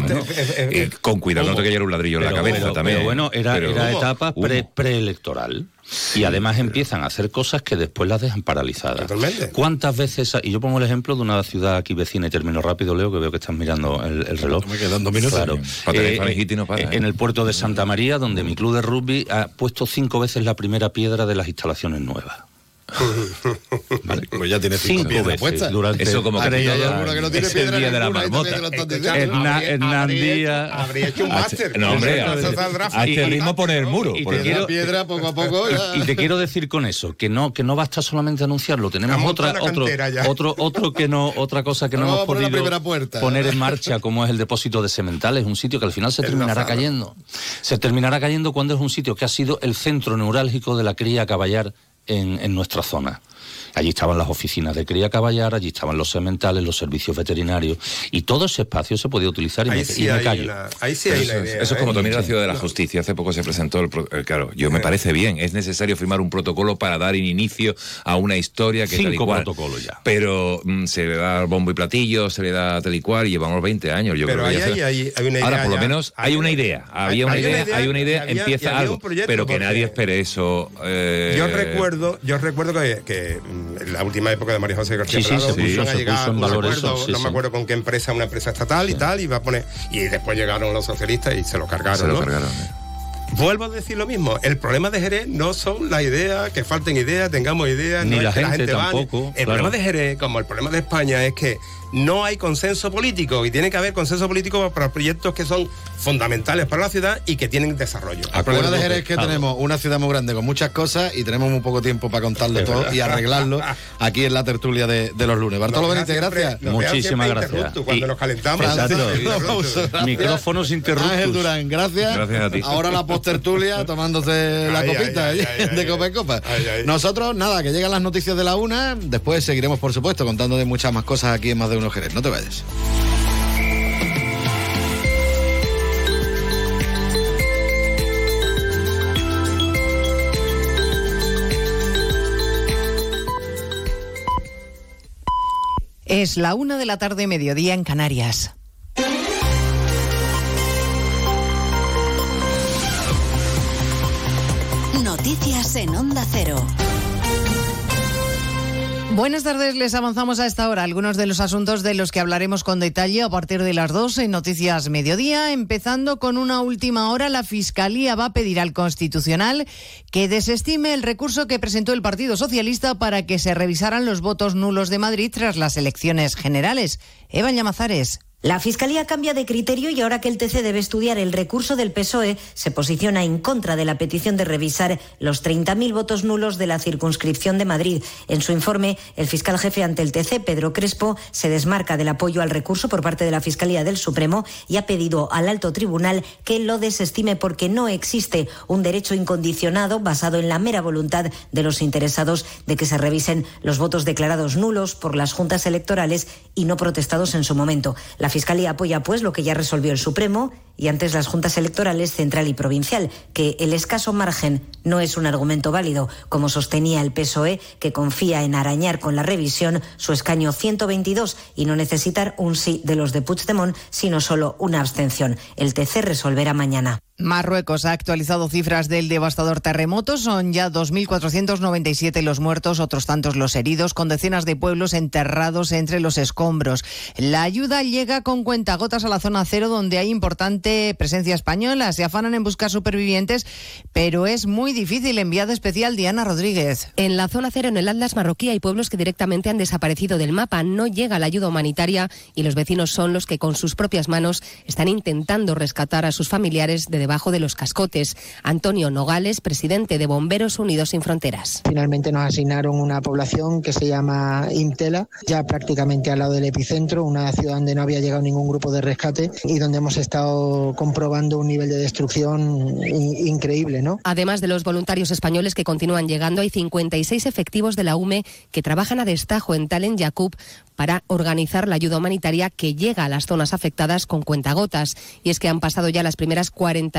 Eh, con cuidado, no te cayera un ladrillo en la cabeza también. pero bueno, era, Pero- era etapa pre- preelectoral. Y además empiezan a hacer cosas que después las dejan paralizadas. Totalmente. ¿Cuántas veces? Y yo pongo el ejemplo de una ciudad aquí vecina y termino rápido, Leo, que veo que estás mirando el, el reloj. Me quedan dos minutos. Claro. Eh, faringitis no para, eh, ¿eh? En el puerto de Santa María, donde mi club de rugby ha puesto cinco veces la primera piedra de las instalaciones nuevas. [laughs] Pues ya tiene cinco, Cinco veces puestas. durante Eso como que alguna no tiene piedra día de la marmota. Hernán- Díaz- hecho- Habría hecho un máster. No, hombre, a este ritmo poner el muro. Y te quiero- piedra poco a poco [laughs] Y te quiero decir con eso que no que no basta solamente anunciarlo, tenemos otra otro, otro otro que no otra cosa que no hemos podido poner en marcha como es el depósito de sementales, un sitio que al final se [laughs] terminará cayendo. Se terminará cayendo cuando es un sitio que ha sido el centro neurálgico de la cría caballar en, nuestra zona. Allí estaban las oficinas de cría caballar, allí estaban los sementales, los servicios veterinarios y todo ese espacio se podía utilizar y, Ahí me, sí y me hay callo. una- ahí sí hay eso, una es- idea. eso es como ¿eh? también la ciudad de la justicia. Hace poco se presentó el. pro- eh, claro, yo me parece bien. Es necesario firmar un protocolo para dar inicio a una historia que tal y Cinco cual. protocolos ya. Pero mm, se le da bombo y platillo, se le da tal y cual, y llevamos 20 años. Yo Pero creo que ahí hay- se- hay- hay una idea Ahora, por lo menos, hay Hay una una- idea. Había hay una una idea, idea hay una idea, había- empieza algo. proyecto Pero que porque- nadie espere eso. eh, Yo recuerdo, yo recuerdo que, que, en la última época de María José García Sí, Prado, se puso- iban a se llegar, puso en no, acuerdo, eso, sí, no me acuerdo con qué empresa, una empresa estatal y tal, iba a poner y después llegaron los socialistas y se lo cargaron. se lo ¿no? cargaron. eh. Vuelvo a decir lo mismo. El problema de Jerez no son las ideas, que falten ideas, tengamos ideas, Ni no la es que gente tampoco, El claro. problema de Jerez, como el problema de España, es que no hay consenso político y tiene que haber consenso político para proyectos que son fundamentales para la ciudad y que tienen desarrollo. El problema de Jerez es que claro. tenemos una ciudad muy grande con muchas cosas y tenemos muy poco tiempo para contarlo Es todo verdad. y arreglarlo [laughs] aquí en la tertulia de, de los lunes. Bartolo Benítez, siempre- gracias. Muchísimas gracias. interruptos Cuando Y- nos calentamos. Francisco [laughs] Micrófonos interruptus. Ángel Durán, gracias. Gracias a ti. Ahora la postertulia [laughs] tomándose la Ay, ay, copita ay, ¿eh? ay, ay, de ay. copa en copa. Ay, ay. Nosotros, nada, que llegan las noticias de la una. Después seguiremos, por supuesto, contando de muchas más cosas aquí en Más de no te vayas. Es la una de la tarde, mediodía en Canarias. Noticias en Onda Cero. Buenas tardes, les avanzamos a esta hora algunos de los asuntos de los que hablaremos con detalle a partir de las 2 en Noticias Mediodía, empezando con una última hora. La Fiscalía va a pedir al Constitucional que desestime el recurso que presentó el Partido Socialista para que se revisaran los votos nulos de Madrid tras las elecciones generales. Eva Llamazares. La Fiscalía cambia de criterio y ahora que el TC debe estudiar el recurso del PSOE, se posiciona en contra de la petición de revisar los 30.000 votos nulos de la circunscripción de Madrid. En su informe, el fiscal jefe ante el TC, Pedro Crespo, se desmarca del apoyo al recurso por parte de la Fiscalía del Supremo y ha pedido al alto tribunal que lo desestime porque no existe un derecho incondicionado basado en la mera voluntad de los interesados de que se revisen los votos declarados nulos por las juntas electorales y no protestados en su momento. Fiscalía apoya, pues, lo que ya resolvió el Supremo y antes las juntas electorales central y provincial, que el escaso margen no es un argumento válido, como sostenía el PSOE, que confía en arañar con la revisión su escaño 122 y no necesitar un sí de los de Puigdemont, sino solo una abstención. El TC resolverá mañana. Marruecos ha actualizado cifras del devastador terremoto. Son ya 2.497 los muertos, otros tantos los heridos, con decenas de pueblos enterrados entre los escombros. La ayuda llega con cuentagotas a la zona cero, donde hay importante presencia española. Se afanan en buscar supervivientes, pero es muy difícil. Enviada especial Diana Rodríguez. En la zona cero, en el Atlas marroquí, hay pueblos que directamente han desaparecido del mapa. No llega la ayuda humanitaria y los vecinos son los que con sus propias manos están intentando rescatar a sus familiares de debajo de los cascotes. Antonio Nogales, presidente de Bomberos Unidos sin Fronteras. Finalmente nos asignaron una población que se llama Imtela, ya prácticamente al lado del epicentro, una ciudad donde no había llegado ningún grupo de rescate y donde hemos estado comprobando un nivel de destrucción increíble, ¿no? Además de los voluntarios españoles que continúan llegando, hay 56 efectivos de la UME que trabajan a destajo en Talen Yacoub para organizar la ayuda humanitaria que llega a las zonas afectadas con cuentagotas. Y es que han pasado ya las primeras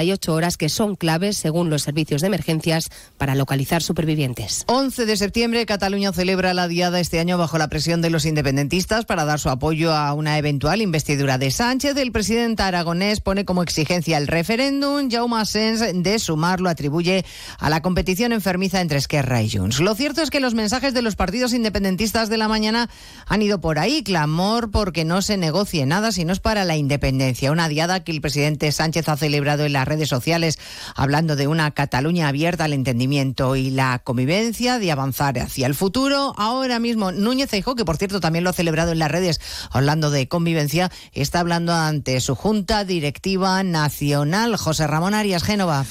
48 horas que son claves, según los servicios de emergencias, para localizar supervivientes. 11 de septiembre, Cataluña celebra la diada este año bajo la presión de los independentistas para dar su apoyo a una eventual investidura de Sánchez. El presidente aragonés pone como exigencia el referéndum. Jaume Sens, de sumar, lo atribuye a la competición enfermiza entre Esquerra y Junts. Lo cierto es que los mensajes de los partidos independentistas de la mañana han ido por ahí. Clamor porque no se negocie nada si no es para la independencia. Una diada que el presidente Sánchez ha celebrado en las redes sociales hablando de una Cataluña abierta al entendimiento y la convivencia, de avanzar hacia el futuro. Ahora mismo Núñez Feijóo, que por cierto también lo ha celebrado en las redes hablando de convivencia, está hablando ante su Junta Directiva Nacional. José Ramón Arias Génova.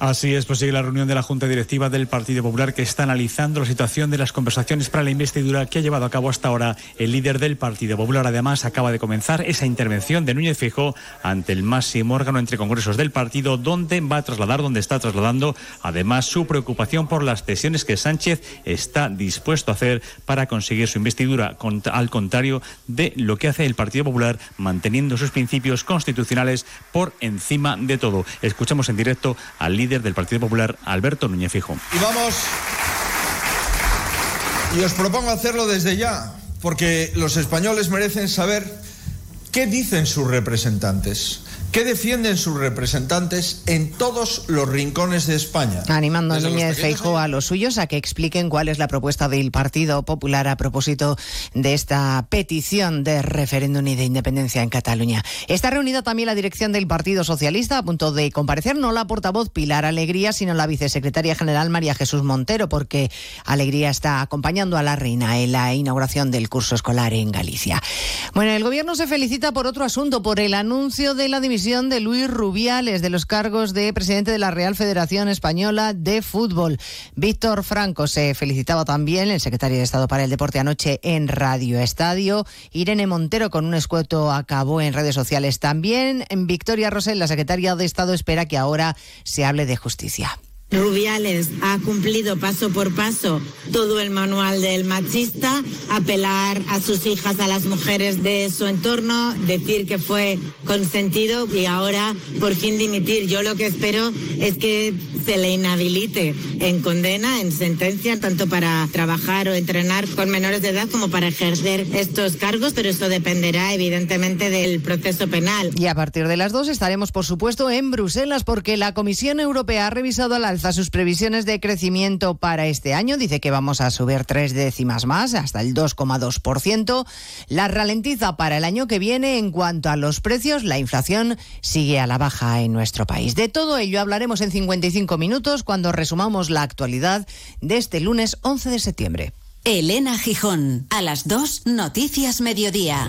Así es, pues sigue la reunión de la Junta Directiva del Partido Popular que está analizando la situación de las conversaciones para la investidura que ha llevado a cabo hasta ahora el líder del Partido Popular. Además, acaba de comenzar esa intervención de Núñez Fijo ante el máximo órgano entre congresos del partido, donde va a trasladar, donde está trasladando, además, su preocupación por las cesiones que Sánchez está dispuesto a hacer para conseguir su investidura, al contrario de lo que hace el Partido Popular, manteniendo sus principios constitucionales por encima de todo. Escuchamos en directo al líder del Partido Popular, Alberto Núñez Fijo. Y vamos, y os propongo hacerlo desde ya, porque los españoles merecen saber qué dicen sus representantes. ¿Qué defienden sus representantes en todos los rincones de España? Animando a Núñez Feijóo a los suyos a que expliquen cuál es la propuesta del Partido Popular a propósito de esta petición de referéndum y de independencia en Cataluña. Está reunida también la dirección del Partido Socialista a punto de comparecer no la portavoz Pilar Alegría, sino la vicesecretaria general María Jesús Montero, porque Alegría está acompañando a la reina en la inauguración del curso escolar en Galicia. Bueno, el gobierno se felicita por otro asunto, por el anuncio de la dimisión de Luis Rubiales de los cargos de presidente de la Real Federación Española de Fútbol. Víctor Franco se felicitaba también, el secretario de Estado para el Deporte anoche en Radio Estadio. Irene Montero con un escueto acabó en redes sociales también. Victoria Rosell, la secretaria de Estado, espera que ahora se hable de justicia. Rubiales ha cumplido paso por paso todo el manual del machista, apelar a sus hijas, a las mujeres de su entorno, decir que fue consentido y ahora por fin dimitir. Yo lo que espero es que se le inhabilite en condena, en sentencia, tanto para trabajar o entrenar con menores de edad como para ejercer estos cargos, pero eso dependerá evidentemente del proceso penal. Y a partir de las dos estaremos, por supuesto, en Bruselas porque la Comisión Europea ha revisado al alza sus previsiones de crecimiento para este año. Dice que vamos a subir tres décimas más, hasta el 2,2%. La ralentiza para el año que viene en cuanto a los precios. La inflación sigue a la baja en nuestro país. De todo ello hablaremos en 55 minutos cuando resumamos la actualidad de este lunes 11 de septiembre. Elena Gijón, a las 2, Noticias Mediodía.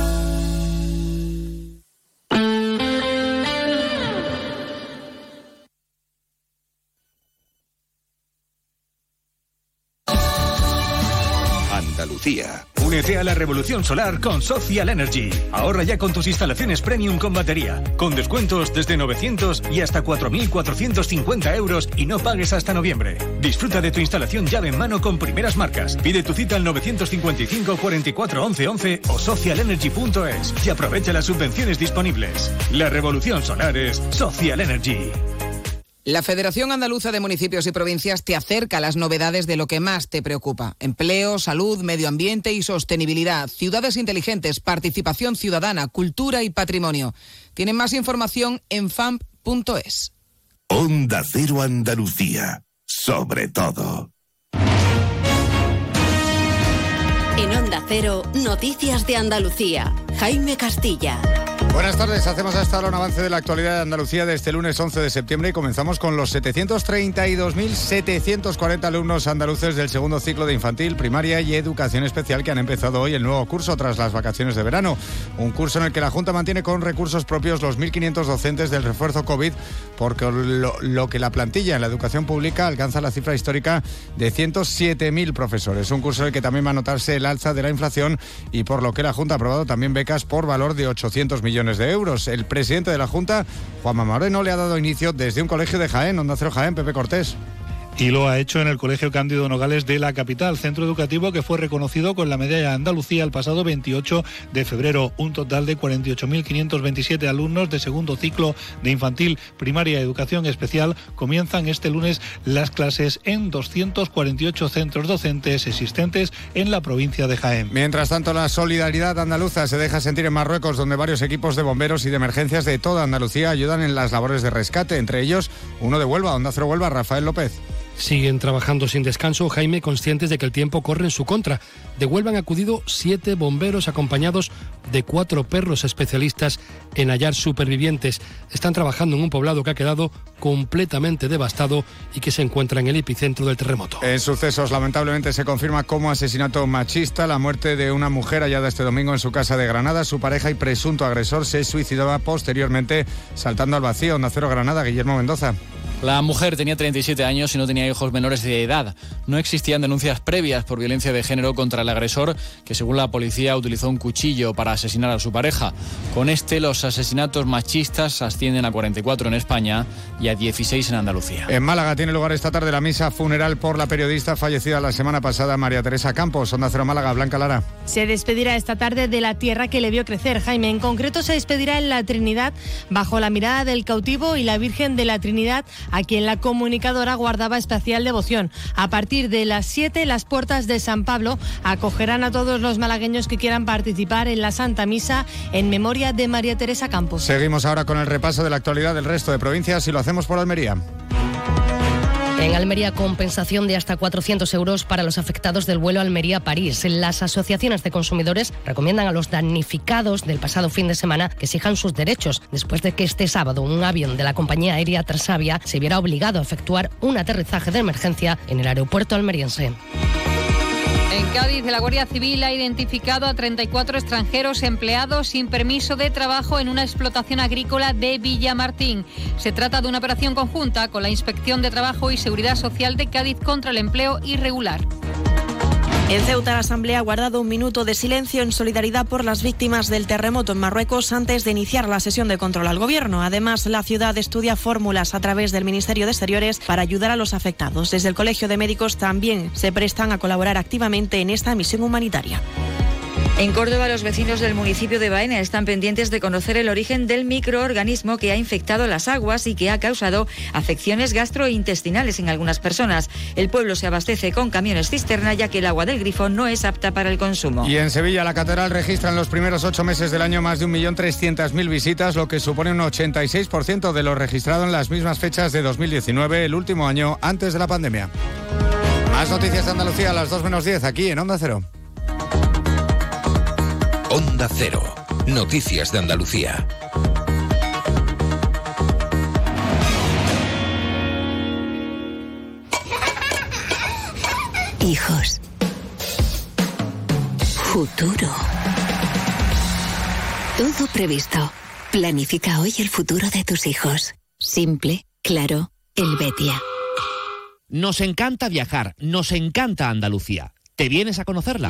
La revolución solar con Social Energy. Ahorra ya con tus instalaciones premium con batería, con descuentos desde 900 y hasta 4.450 euros y no pagues hasta noviembre. Disfruta de tu instalación llave en mano con primeras marcas. Pide tu cita al 955 44 11 11 o socialenergy.es y aprovecha las subvenciones disponibles. La revolución solar es Social Energy. La Federación Andaluza de Municipios y Provincias te acerca a las novedades de lo que más te preocupa. Empleo, salud, medio ambiente y sostenibilidad, ciudades inteligentes, participación ciudadana, cultura y patrimonio. Tienen más información en famp.es. Onda Cero Andalucía. Sobre todo. En Onda Cero, Noticias de Andalucía. Jaime Castilla. Buenas tardes, hacemos hasta ahora un avance de la actualidad de Andalucía de este lunes 11 de septiembre y comenzamos con los 732.740 alumnos andaluces del segundo ciclo de infantil, primaria y educación especial que han empezado hoy el nuevo curso tras las vacaciones de verano. Un curso en el que la Junta mantiene con recursos propios los 1.500 docentes del refuerzo COVID porque lo, lo que la plantilla en la educación pública alcanza la cifra histórica de 107.000 profesores. Un curso en el que también va a notarse el alza de la inflación y por lo que la Junta ha aprobado también becas por valor de 800 millones de euros. El presidente de la Junta, Juanma Moreno, le ha dado inicio desde un colegio de Jaén, Onda Cero Jaén, Pepe Cortés y lo ha hecho en el Colegio Cándido Nogales de la capital, centro educativo que fue reconocido con la medalla de Andalucía el pasado 28 de febrero. Un total de 48.527 alumnos de segundo ciclo de infantil, primaria y educación especial comienzan este lunes las clases en 248 centros docentes existentes en la provincia de Jaén. Mientras tanto, la solidaridad andaluza se deja sentir en Marruecos, donde varios equipos de bomberos y de emergencias de toda Andalucía ayudan en las labores de rescate, entre ellos uno de Huelva, Onda Cero Huelva, Rafael López. Siguen trabajando sin descanso, Jaime, conscientes de que el tiempo corre en su contra. De Huelva han acudido siete bomberos acompañados de cuatro perros especialistas en hallar supervivientes. Están trabajando en un poblado que ha quedado completamente devastado y que se encuentra en el epicentro del terremoto. En sucesos, lamentablemente, se confirma como asesinato machista la muerte de una mujer hallada este domingo en su casa de Granada. Su pareja y presunto agresor se suicidaba posteriormente saltando al vacío. Nacero Granada, Guillermo Mendoza. La mujer tenía 37 años y no tenía hijos menores de edad. No existían denuncias previas por violencia de género contra el agresor, que según la policía utilizó un cuchillo para asesinar a su pareja. Con este, los asesinatos machistas ascienden a 44 en España y a 16 en Andalucía. En Málaga tiene lugar esta tarde la misa funeral por la periodista fallecida la semana pasada, María Teresa Campos. Onda Cero Málaga, Blanca Lara. Se despedirá esta tarde de la tierra que le vio crecer, Jaime. En concreto, se despedirá en la Trinidad bajo la mirada del cautivo y la Virgen de la Trinidad a quien la comunicadora guardaba especial devoción. A partir de las 7, las puertas de San Pablo acogerán a todos los malagueños que quieran participar en la Santa Misa en memoria de María Teresa Campos. Seguimos ahora con el repaso de la actualidad del resto de provincias y lo hacemos por Almería. En Almería, compensación de hasta 400 euros para los afectados del vuelo Almería-París. Las asociaciones de consumidores recomiendan a los damnificados del pasado fin de semana que exijan sus derechos después de que este sábado un avión de la compañía aérea Transavia se viera obligado a efectuar un aterrizaje de emergencia en el aeropuerto almeriense. En Cádiz, la Guardia Civil ha identificado a 34 extranjeros empleados sin permiso de trabajo en una explotación agrícola de Villamartín. Se trata de una operación conjunta con la Inspección de Trabajo y Seguridad Social de Cádiz contra el empleo irregular. En Ceuta, la Asamblea ha guardado un minuto de silencio en solidaridad por las víctimas del terremoto en Marruecos antes de iniciar la sesión de control al gobierno. Además, la ciudad estudia fórmulas a través del Ministerio de Exteriores para ayudar a los afectados. Desde el Colegio de Médicos también se prestan a colaborar activamente en esta misión humanitaria. En Córdoba, los vecinos del municipio de Baena están pendientes de conocer el origen del microorganismo que ha infectado las aguas y que ha causado afecciones gastrointestinales en algunas personas. El pueblo se abastece con camiones cisterna ya que el agua del grifo no es apta para el consumo. Y en Sevilla, la catedral registra en los primeros ocho meses del año más de 1.300.000 visitas, lo que supone un 86% de lo registrado en las mismas fechas de 2019, el último año antes de la pandemia. Más noticias de Andalucía a las 2 menos 10 aquí en Onda Cero. Onda Cero. Noticias de Andalucía. Hijos. Futuro. Todo previsto. Planifica hoy el futuro de tus hijos. Simple, claro, el Betia. Nos encanta viajar, nos encanta Andalucía. ¿Te vienes a conocerla?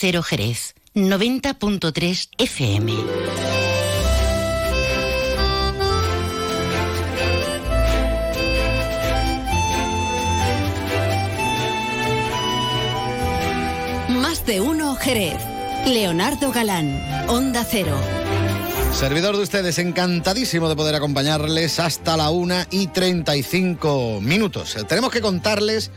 Cero Jerez, 90.3 FM. Más de uno Jerez. Leonardo Galán, Onda Cero. Servidor de ustedes, encantadísimo de poder acompañarles hasta la una y 35 minutos. Tenemos que contarles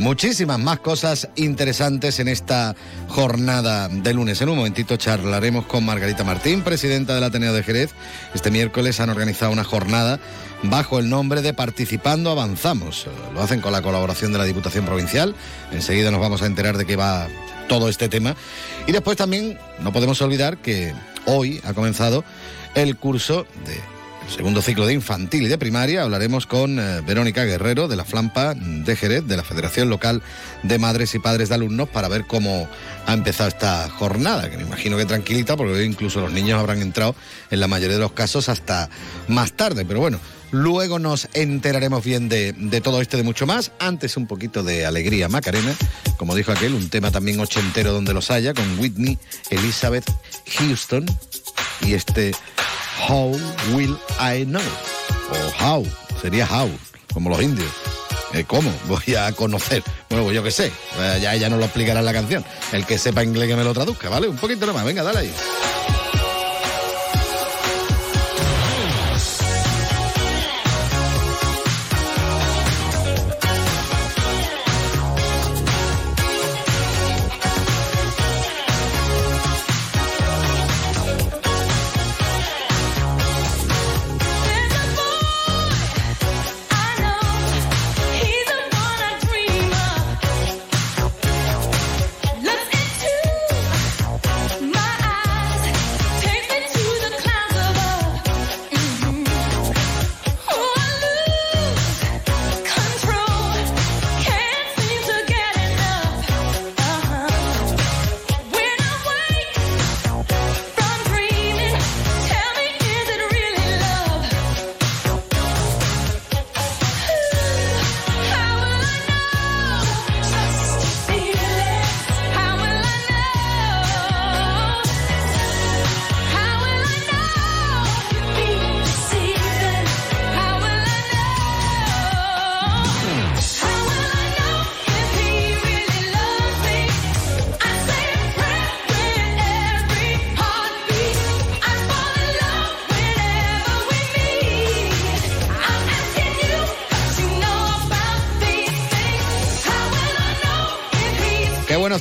muchísimas más cosas interesantes en esta jornada de lunes. En un momentito charlaremos con Margarita Martín, presidenta del Ateneo de Jerez. Este miércoles han organizado una jornada bajo el nombre de Participando Avanzamos. Lo hacen con la colaboración de la Diputación Provincial. Enseguida nos vamos a enterar de qué va todo este tema. Y después también no podemos olvidar que hoy ha comenzado el curso de segundo ciclo de infantil y de primaria. Hablaremos con eh, Verónica Guerrero de la Flampa de Jerez, de la Federación Local de Madres y Padres de Alumnos, para ver cómo ha empezado esta jornada, que me imagino que tranquilita, porque incluso los niños habrán entrado en la mayoría de los casos hasta más tarde. Pero bueno, luego nos enteraremos bien de, de todo esto y de mucho más. Antes un poquito de alegría, Macarena, como dijo aquel, un tema también ochentero donde los haya, con Whitney Elizabeth Houston y este How Will I Know? O How, sería How, como los indios. Eh, ¿Cómo? Voy a conocer. Bueno, pues yo qué sé. Eh, ya ella nos lo explicará en la canción. El que sepa inglés que me lo traduzca, ¿vale? Un poquito nomás. Venga, dale ahí.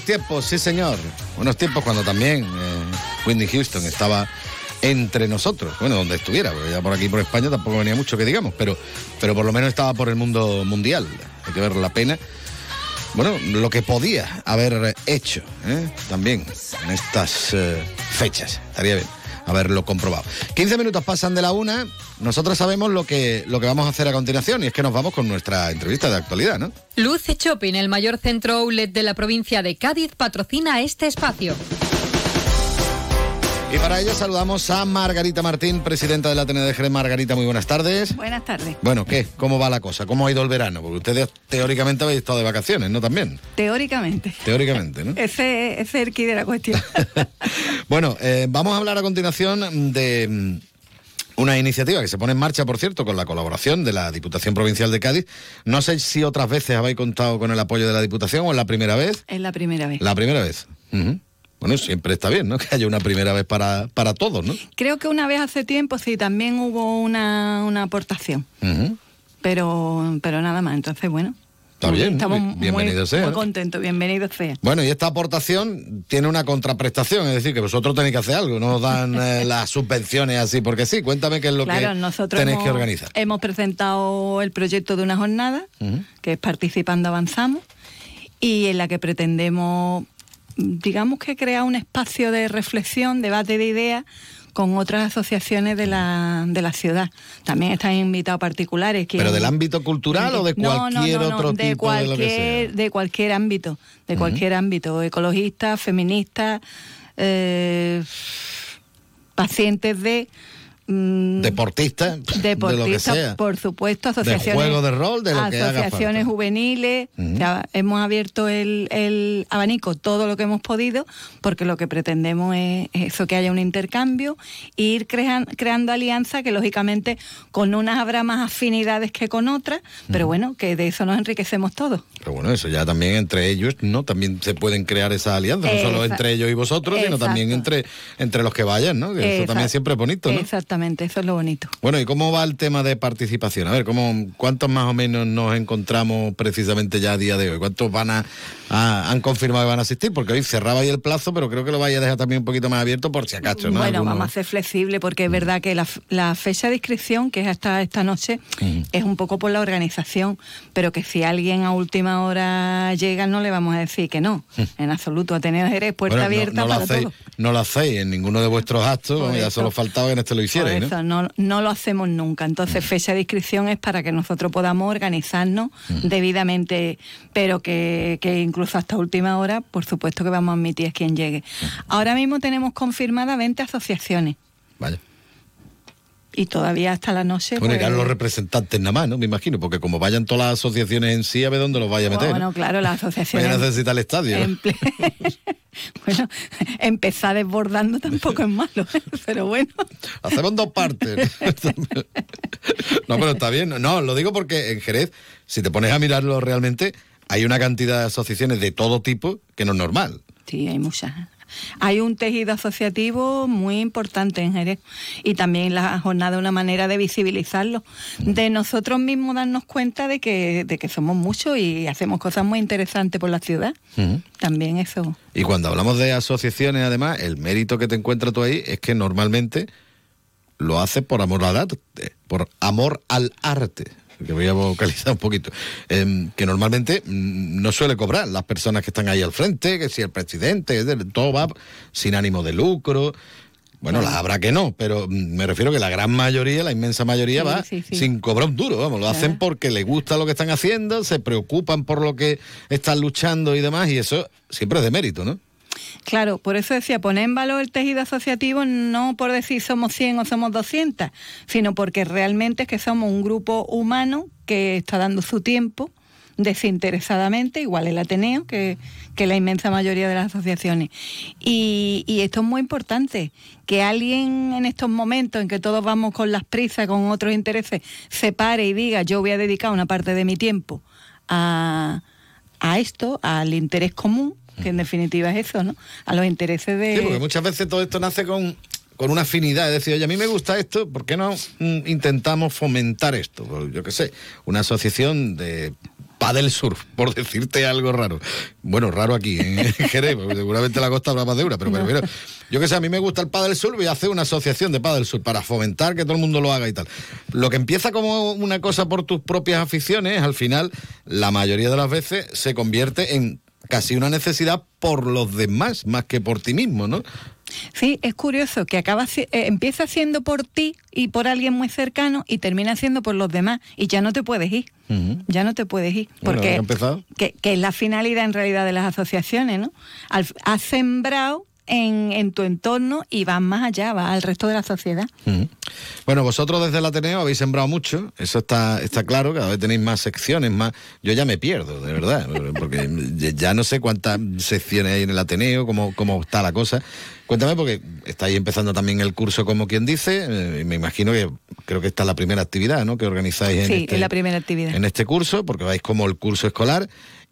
Tiempos, sí señor. Buenos tiempos cuando también eh, Whitney Houston estaba entre nosotros. Bueno, donde estuviera, porque ya por aquí, por España, tampoco venía mucho que digamos, pero, pero por lo menos estaba por el mundo mundial. Hay que ver la pena. Bueno, lo que podía haber hecho ¿eh? también en estas eh, fechas. Estaría bien haberlo comprobado. 15 minutos pasan de la una. Nosotros sabemos lo que, lo que vamos a hacer a continuación y es que nos vamos con nuestra entrevista de actualidad, ¿no? Luce Shopping, el mayor centro outlet de la provincia de Cádiz, patrocina este espacio. Y para ello saludamos a Margarita Martín, presidenta de la TND Jerez. Margarita, muy buenas tardes. Buenas tardes. Bueno, ¿qué? ¿Cómo va la cosa? ¿Cómo ha ido el verano? Porque ustedes teóricamente habéis estado de vacaciones, ¿no? También. Teóricamente. Teóricamente, ¿no? [laughs] Ese, es el de la cuestión. [laughs] bueno, eh, vamos a hablar a continuación de mm, una iniciativa que se pone en marcha, por cierto, con la colaboración de la Diputación Provincial de Cádiz. No sé si otras veces habéis contado con el apoyo de la Diputación o es la primera vez. Es la primera vez. La primera vez. Bueno, siempre está bien, ¿no? [laughs] Que haya una primera vez para, para todos, ¿no? Creo que una vez hace tiempo sí, también hubo una, una aportación, pero, pero nada más. Entonces, bueno. Está bien, Estamos bien- bienvenido muy, sea. contentos, bienvenido sea. Bueno, y esta aportación tiene una contraprestación, es decir, que vosotros tenéis que hacer algo, no os dan [laughs] eh, las subvenciones así porque sí. Cuéntame qué es lo claro, que nosotros tenéis hemos, que organizar. hemos presentado el proyecto de una jornada, que es Participando Avanzamos, y en la que pretendemos, digamos que crear un espacio de reflexión, debate de ideas con otras asociaciones de la, de la ciudad. También están invitados particulares. que- ¿Pero del ámbito cultural o de no, cualquier no, no, otro de tipo de lo que sea? cualquier, de cualquier ámbito, de cualquier ámbito, ecologistas, feministas, eh, pacientes de mm, de que deportistas, sea. por supuesto, asociaciones. juego de rol, de lo que haga Asociaciones falta. juveniles. O sea, hemos abierto el, el abanico todo lo que hemos podido, porque lo que pretendemos es eso, que haya un intercambio e ir crean- creando alianzas que, lógicamente, con unas habrá más afinidades que con otras, pero bueno, que de eso nos enriquecemos todos. Pero bueno, eso ya también entre ellos, ¿no? También se pueden crear esas alianzas, no solo entre ellos y vosotros, sino también entre, entre los que vayan, ¿no? Que eso también siempre es bonito, ¿no? Exactamente, eso es lo bonito. Bueno, ¿y cómo va el tema de participación? A ver, ¿cómo, ¿cuántos más o menos nos encontramos precisamente ya a día de hoy? ¿Cuántos van a, a- han confirmado que van a asistir? Porque hoy cerraba ahí el plazo, pero creo que lo vaya a dejar también un poquito más abierto por si acaso, ¿no? Bueno, Algunos- vamos a ser flexible porque es verdad que la, fecha de inscripción, que es hasta esta noche, es un poco por la organización, pero que si alguien a última hora llega no le vamos a decir que no, en absoluto. Ateneo Jerez, puerta Bueno, abierta no, lo para hacéis, todo. no lo hacéis en ninguno de vuestros actos, ya solo faltaba que en este lo Por hicierais, ¿no? eso no, no lo hacemos nunca. Entonces, fecha de inscripción es para que nosotros podamos organizarnos debidamente, pero que, que incluso hasta última hora, por supuesto que vamos a admitir a quien llegue. Ahora mismo tenemos confirmadas 20 asociaciones. Vaya. Y todavía hasta la noche. Bueno, pues, irán los representantes nada más, ¿no? Me imagino, porque como vayan todas las asociaciones en sí, a ver dónde los vaya a meter. Bueno, ¿no? claro, las [laughs] Vaya asociaciones. a necesitar el estadio. [laughs] bueno, empezar desbordando tampoco es malo, [laughs] pero bueno. Hacemos dos partes. no, pero está bien. No, lo digo porque en Jerez, si te pones a mirarlo realmente, hay una cantidad de asociaciones de todo tipo que no es normal. Sí, hay muchas. Hay un tejido asociativo muy importante en Jerez y también la jornada es una manera de visibilizarlo, de nosotros mismos darnos cuenta de que, de que somos muchos y hacemos cosas muy interesantes por la ciudad. También eso. Y cuando hablamos de asociaciones, además, el mérito que te encuentras tú ahí es que normalmente lo haces por amor al arte, por amor al arte. Que voy a vocalizar un poquito. Em, que normalmente mm, no suele cobrar las personas que están ahí al frente, que si el presidente, es de- todo va sin ánimo de lucro. Bueno, las habrá que no, pero mm, me refiero que la gran mayoría, la inmensa mayoría Sí, va sí, sí. sin cobrar un duro, vamos, lo Claro. hacen porque les gusta lo que están haciendo, se preocupan por lo que están luchando y demás, y eso siempre es de mérito, ¿no? Claro, por eso decía, poner en valor el tejido asociativo no por decir somos 100 o somos 200, sino porque realmente es que somos un grupo humano que está dando su tiempo desinteresadamente, igual el Ateneo que, que la inmensa mayoría de las asociaciones. Y, y esto es muy importante, que alguien en estos momentos en que todos vamos con las prisas, con otros intereses, se pare y diga, yo voy a dedicar una parte de mi tiempo a, a esto, al interés común, que en definitiva es eso, ¿no? A los intereses de... Sí, porque muchas veces todo esto nace con, con una afinidad, es decir, oye, a mí me gusta esto, ¿por qué no mm, intentamos fomentar esto? Pues, yo qué sé, una asociación de Padel surf, [laughs] por decirte algo raro. Bueno, raro aquí, [laughs] en Jerez, porque seguramente la costa habrá más de una, pero, pero mira, yo que sé, a mí me gusta el padel surf y hacer una asociación de padel surf para fomentar que todo el mundo lo haga y tal. Lo que empieza como una cosa por tus propias aficiones, al final, la mayoría de las veces se convierte en casi una necesidad por los demás, más que por ti mismo, ¿no? Sí, es curioso que acaba eh, empieza haciendo por ti y por alguien muy cercano y termina haciendo por los demás y ya no te puedes ir. Ya no te puedes ir. Porque que, que, es la finalidad en realidad de las asociaciones, ¿no? has sembrado en, tu entorno y vas más allá, vas al resto de la sociedad. Bueno, vosotros desde el Ateneo habéis sembrado mucho, eso está, está claro, cada vez tenéis más secciones, más... Yo ya me pierdo, de verdad, porque ya no sé cuántas secciones hay en el Ateneo, cómo, cómo está la cosa. Cuéntame, porque estáis empezando también el curso, como quien dice, eh, me imagino que creo que esta es la primera actividad, ¿no?, que organizáis en, sí, este, es la primera actividad. en este curso, porque vais como el curso escolar.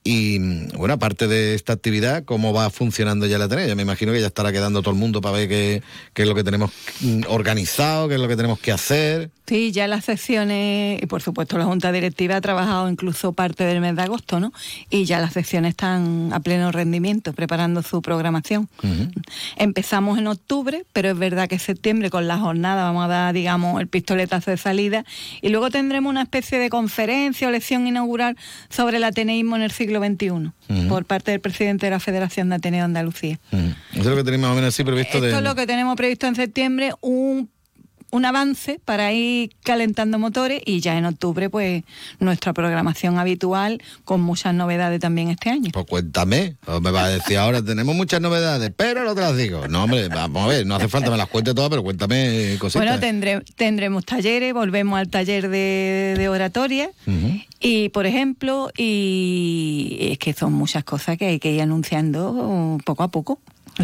Y bueno, aparte de esta actividad, ¿cómo va funcionando ya la tenéis? me imagino que ya estará quedando todo el mundo para ver qué, qué, es lo que tenemos mm, organizado, qué es lo que tenemos que hacer. Sí, ya las secciones, y por supuesto la Junta Directiva ha trabajado incluso parte del mes de agosto, ¿no? Y ya las secciones están a pleno rendimiento, preparando su programación. Empezamos en octubre, pero es verdad que en septiembre con la jornada vamos a dar, digamos, el pistoletazo de salida. Y luego tendremos una especie de conferencia o lección inaugural sobre el ateneísmo en el siglo XXI, por parte del presidente de la Federación de Ateneo de Andalucía. Eso es lo que tenemos más o menos así previsto. Esto es lo que tenemos previsto en septiembre, un un avance para ir calentando motores y ya en octubre pues nuestra programación habitual con muchas novedades también este año. Pues cuéntame, me va a decir ahora tenemos muchas novedades, pero no te las digo. No, hombre, vamos a ver, no hace falta me las cuente todas, pero cuéntame cositas. Bueno, tendré, tendremos talleres, volvemos al taller de, oratoria y por ejemplo, y es que son muchas cosas que hay que ir anunciando poco a poco.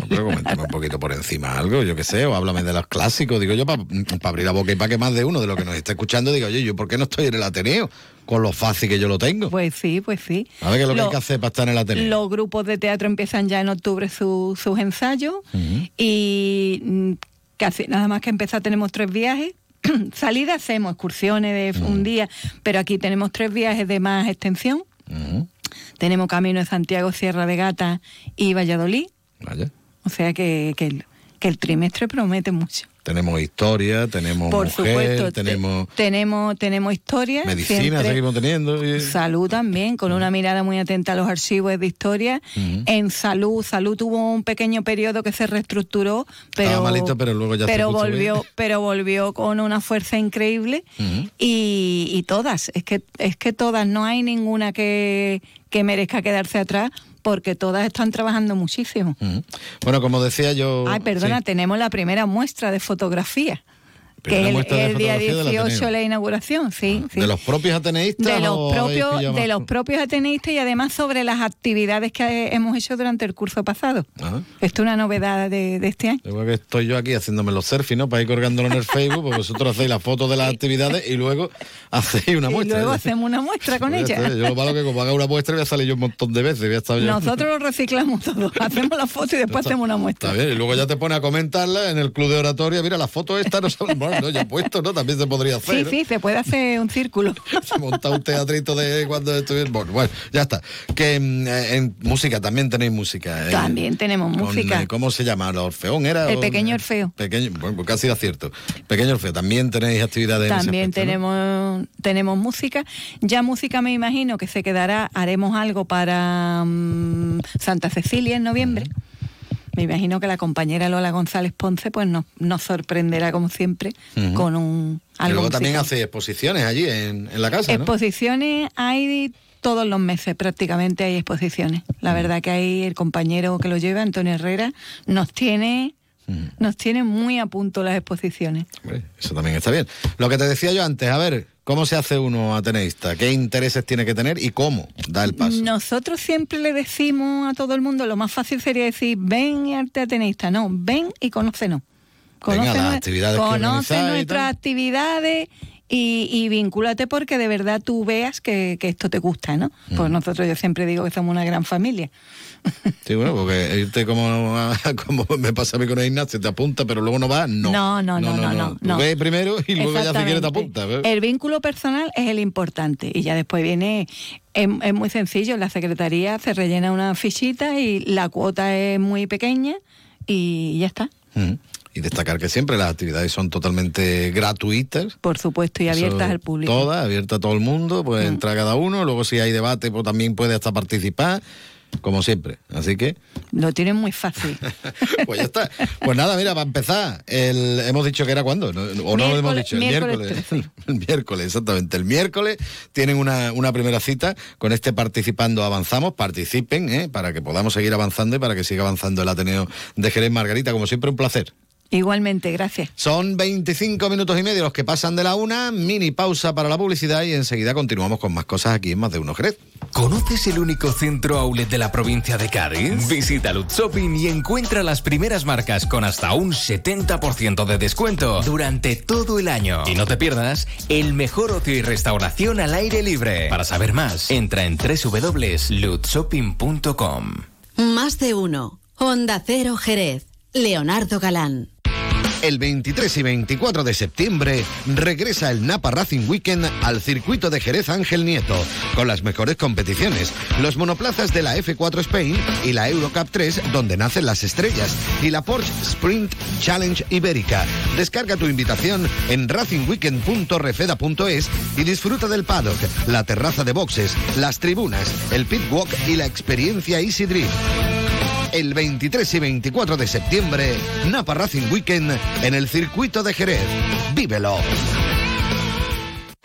Pero coméntame un poquito por encima algo, yo qué sé, o háblame de los clásicos, digo yo, para abrir la boca y para que más de uno de los que nos está escuchando diga, oye, ¿yo por qué no estoy en el Ateneo? Con lo fácil que yo lo tengo. Pues sí, pues sí. A ver qué es lo, que hay que hacer para estar en el Ateneo. Los grupos de teatro empiezan ya en octubre sus ensayos y mm, casi nada más que empezar tenemos tres viajes [clears throat] salida hacemos excursiones de un día, pero aquí tenemos tres viajes de más extensión. Tenemos Camino de Santiago, Sierra de Gata y Valladolid. Vaya. O sea que, que, el, trimestre promete mucho. Tenemos historia, tenemos Por supuesto, tenemos... tenemos tenemos historia. Medicina seguimos teniendo. Salud también, con una mirada muy atenta a los archivos de historia. En salud, salud tuvo un pequeño periodo que se reestructuró, pero, malito, pero luego ya pero volvió, pero volvió con una fuerza increíble. y, y, todas, es que es que todas, no hay ninguna que, que merezca quedarse atrás porque todas están trabajando muchísimo. Bueno, como decía yo... Ay, perdona, tenemos la primera muestra de fotografía que el, el día 18 la inauguración, sí, ¿De los propios ateneístas? De los, propios, de los propios ateneístas y además sobre las actividades que hemos hecho durante el curso pasado. Esto es una novedad de, este año. Igual que estoy yo aquí haciéndome los selfies, ¿no? Para ir colgándolo en el Facebook, porque vosotros hacéis las fotos de las [laughs] actividades y luego hacéis una muestra. Y luego hacemos una muestra con pues ella. Yo lo malo que como haga una muestra voy a salir yo un montón de veces. Voy a estar Nosotros lo reciclamos todo. [laughs] Hacemos la foto y después hacemos una muestra. Está bien, y luego ya te pone a comentarla en el club de oratoria. Mira, la foto esta no [laughs] no, ya puesto, ¿no? También se podría hacer. Sí, sí, se puede hacer un círculo. [laughs] se monta un teatrito de cuando estuve. Bueno, bueno, ya está. Que mm, eh, en, música también tenéis música. ¿eh? También tenemos música. Eh, ¿Cómo se llama? ¿El Orfeón era? El pequeño Orfeo. Pequeño, bueno, pues casi acierto. Pequeño Orfeo. También tenéis actividades. También tenemos, tenemos música. Ya música me imagino que se quedará, haremos algo para mm, Santa Cecilia en noviembre me imagino que la compañera Lola González Ponce pues nos, nos sorprenderá como siempre con un algo. Y luego también hace exposiciones allí en, la casa. Exposiciones hay todos los meses prácticamente hay exposiciones. La verdad que hay el compañero que lo lleva, Antonio Herrera, nos tiene nos tiene muy a punto las exposiciones. eso también está bien. Lo que te decía yo antes, a ver, ¿cómo se hace uno ateneísta? ¿Qué intereses tiene que tener y cómo da el paso? Nosotros siempre le decimos a todo el mundo, lo más fácil sería decir, ven y arte ateneísta. No, ven y conócenos. Conoce, Venga, las actividades conoce nuestras actividades y, y vincúlate porque de verdad tú veas que, que esto te gusta, ¿no? Pues nosotros yo siempre digo que somos una gran familia. Sí, bueno, porque irte como, como me pasa a mí con el Ignacio, te apunta, pero luego no va, no. No, no, no, no, no, Tú no. ves primero y luego ya si quieres te apunta. El vínculo personal es el importante y ya después viene, es, es muy sencillo, en la secretaría se rellena una fichita y la cuota es muy pequeña y ya está. Mm. Y destacar que siempre las actividades son totalmente gratuitas. Por supuesto, y Eso, abiertas al público. Mm. Todas, abiertas a todo el mundo, pues entra cada uno, luego si hay debate, pues también puede hasta participar, como siempre. Así que, Lo tienen muy fácil. [laughs] pues ya está. Pues nada, mira, para empezar, el, hemos dicho que era cuándo, ¿no? o no lo hemos dicho, el miércoles miércoles. [laughs] El miércoles, exactamente. El miércoles tienen una, una primera cita con este Participando Avanzamos. Participen, ¿eh? para que podamos seguir avanzando y para que siga avanzando el Ateneo de Jerez Margarita. Como siempre, un placer. Igualmente, gracias. Son 25 minutos y medio los que pasan de la una, mini pausa para la publicidad y enseguida continuamos con más cosas aquí en Más de Uno Jerez. ¿Conoces el único centro outlet de la provincia de Cádiz? Visita Lutz Shopping y encuentra las primeras marcas con hasta un 70% de descuento durante todo el año. Y no te pierdas el mejor ocio y restauración al aire libre. Para saber más, entra en www.lutzshopping.com. Más de uno. Honda Cero Jerez. Leonardo Galán. El 23 y 24 de septiembre regresa el Napa Racing Weekend al circuito de Jerez Ángel Nieto, con las mejores competiciones, los monoplazas de la F4 Spain y la Eurocup 3, donde nacen las estrellas, y la Porsche Sprint Challenge Ibérica. Descarga tu invitación en racingweekend.refeda.es y disfruta del paddock, la terraza de boxes, las tribunas, el pit walk y la experiencia Easy Drift. El 23 y 24 de septiembre, Napa Racing Weekend en el circuito de Jerez. ¡Vívelo!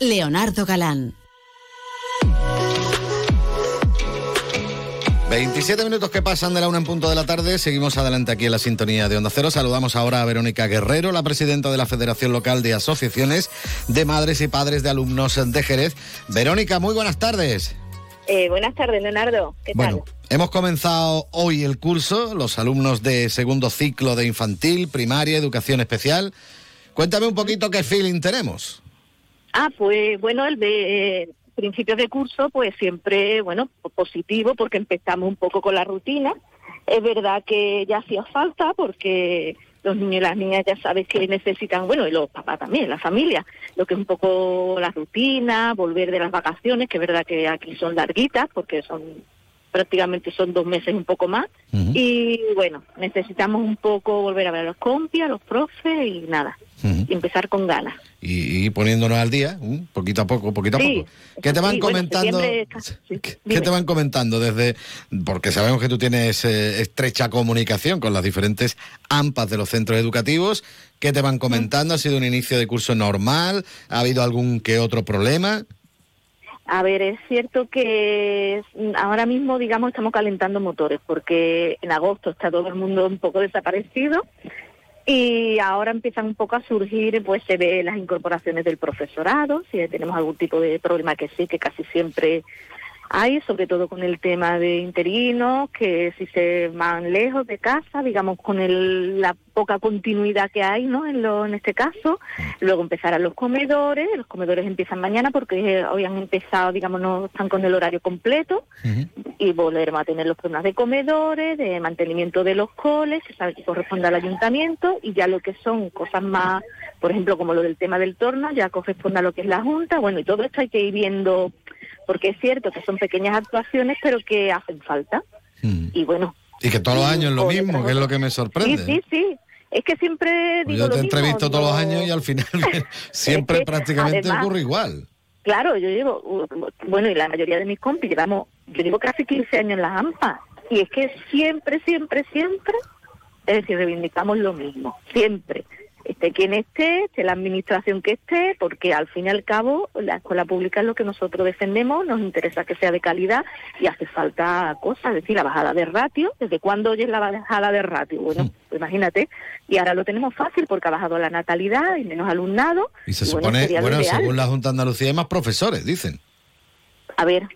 Leonardo Galán. 27 minutos que pasan de la una en punto de la tarde. Seguimos adelante aquí en la sintonía de Onda Cero. Saludamos ahora a Verónica Guerrero, la presidenta de la Federación Local de Asociaciones de Madres y Padres de Alumnos de Jerez. Verónica, muy buenas tardes. Eh, buenas tardes, Leonardo. ¿Qué Bueno, hemos comenzado hoy el curso, los alumnos de segundo ciclo de infantil, primaria, educación especial. Cuéntame un poquito qué feeling tenemos. Ah, pues bueno, el de eh, principios de curso, pues siempre, bueno, positivo, porque empezamos un poco con la rutina. Es verdad que ya hacía falta, porque los niños y las niñas ya sabes que necesitan, bueno, y los papás también, la familia, lo que es un poco la rutina, volver de las vacaciones, que es verdad que aquí son larguitas, porque son prácticamente son dos meses un poco más. Y bueno, necesitamos un poco volver a ver a los compis, a los profes y nada, y empezar con ganas. Y, y poniéndonos al día, poquito a poco, poquito a Sí, poco. ¿Qué te van sí, bueno, comentando? está- sí, ¿Qué dime. te van comentando desde.? Porque sabemos que tú tienes eh, estrecha comunicación con las diferentes AMPAs de los centros educativos. ¿Qué te van comentando? ¿Ha sido un inicio de curso normal? ¿Ha habido algún que otro problema? A ver, es cierto que mm, ahora mismo, digamos, estamos calentando motores porque en agosto está todo el mundo un poco desaparecido y ahora empiezan un poco a surgir, pues se ve las incorporaciones del profesorado, si tenemos algún tipo de problema que sí, que casi siempre hay, sobre todo con el tema de interinos, que si se van lejos de casa, digamos, con el- la poca continuidad que hay, ¿no? En, lo, en este caso. Luego empezarán los comedores, los comedores empiezan mañana porque hoy han empezado, digamos, no están con el horario completo y volveremos a tener los problemas de comedores, de mantenimiento de los coles, que sabe que corresponde al ayuntamiento, y ya lo que son cosas más, por ejemplo, como lo del tema del torno, ya corresponde a lo que es la Junta, bueno, y todo esto hay que ir viendo, porque es cierto que son pequeñas actuaciones, pero que hacen falta. Y bueno, Y que todos los años lo o de mismo, que es lo que me sí, sorprende. sí, sí, es que siempre Pues digo yo te lo mismo, entrevisto todos los años y al final [laughs] [laughs] siempre que, prácticamente además, ocurre igual. Claro, yo llevo, bueno, y la mayoría de mis compis llevamos, yo llevo casi 15 años en las AMPA, y es que siempre, siempre, siempre, es decir, reivindicamos lo mismo, siempre. Esté quien esté, esté la administración que esté, porque al fin y al cabo la escuela pública es lo que nosotros defendemos, nos interesa que sea de calidad y hace falta cosas, es decir, la bajada de ratio. ¿Desde cuándo oye la bajada de ratio? Bueno, pues imagínate, y ahora lo tenemos fácil porque ha bajado la natalidad y menos alumnado. Y se supone, bueno, según la Junta de Andalucía hay más profesores, dicen. A ver,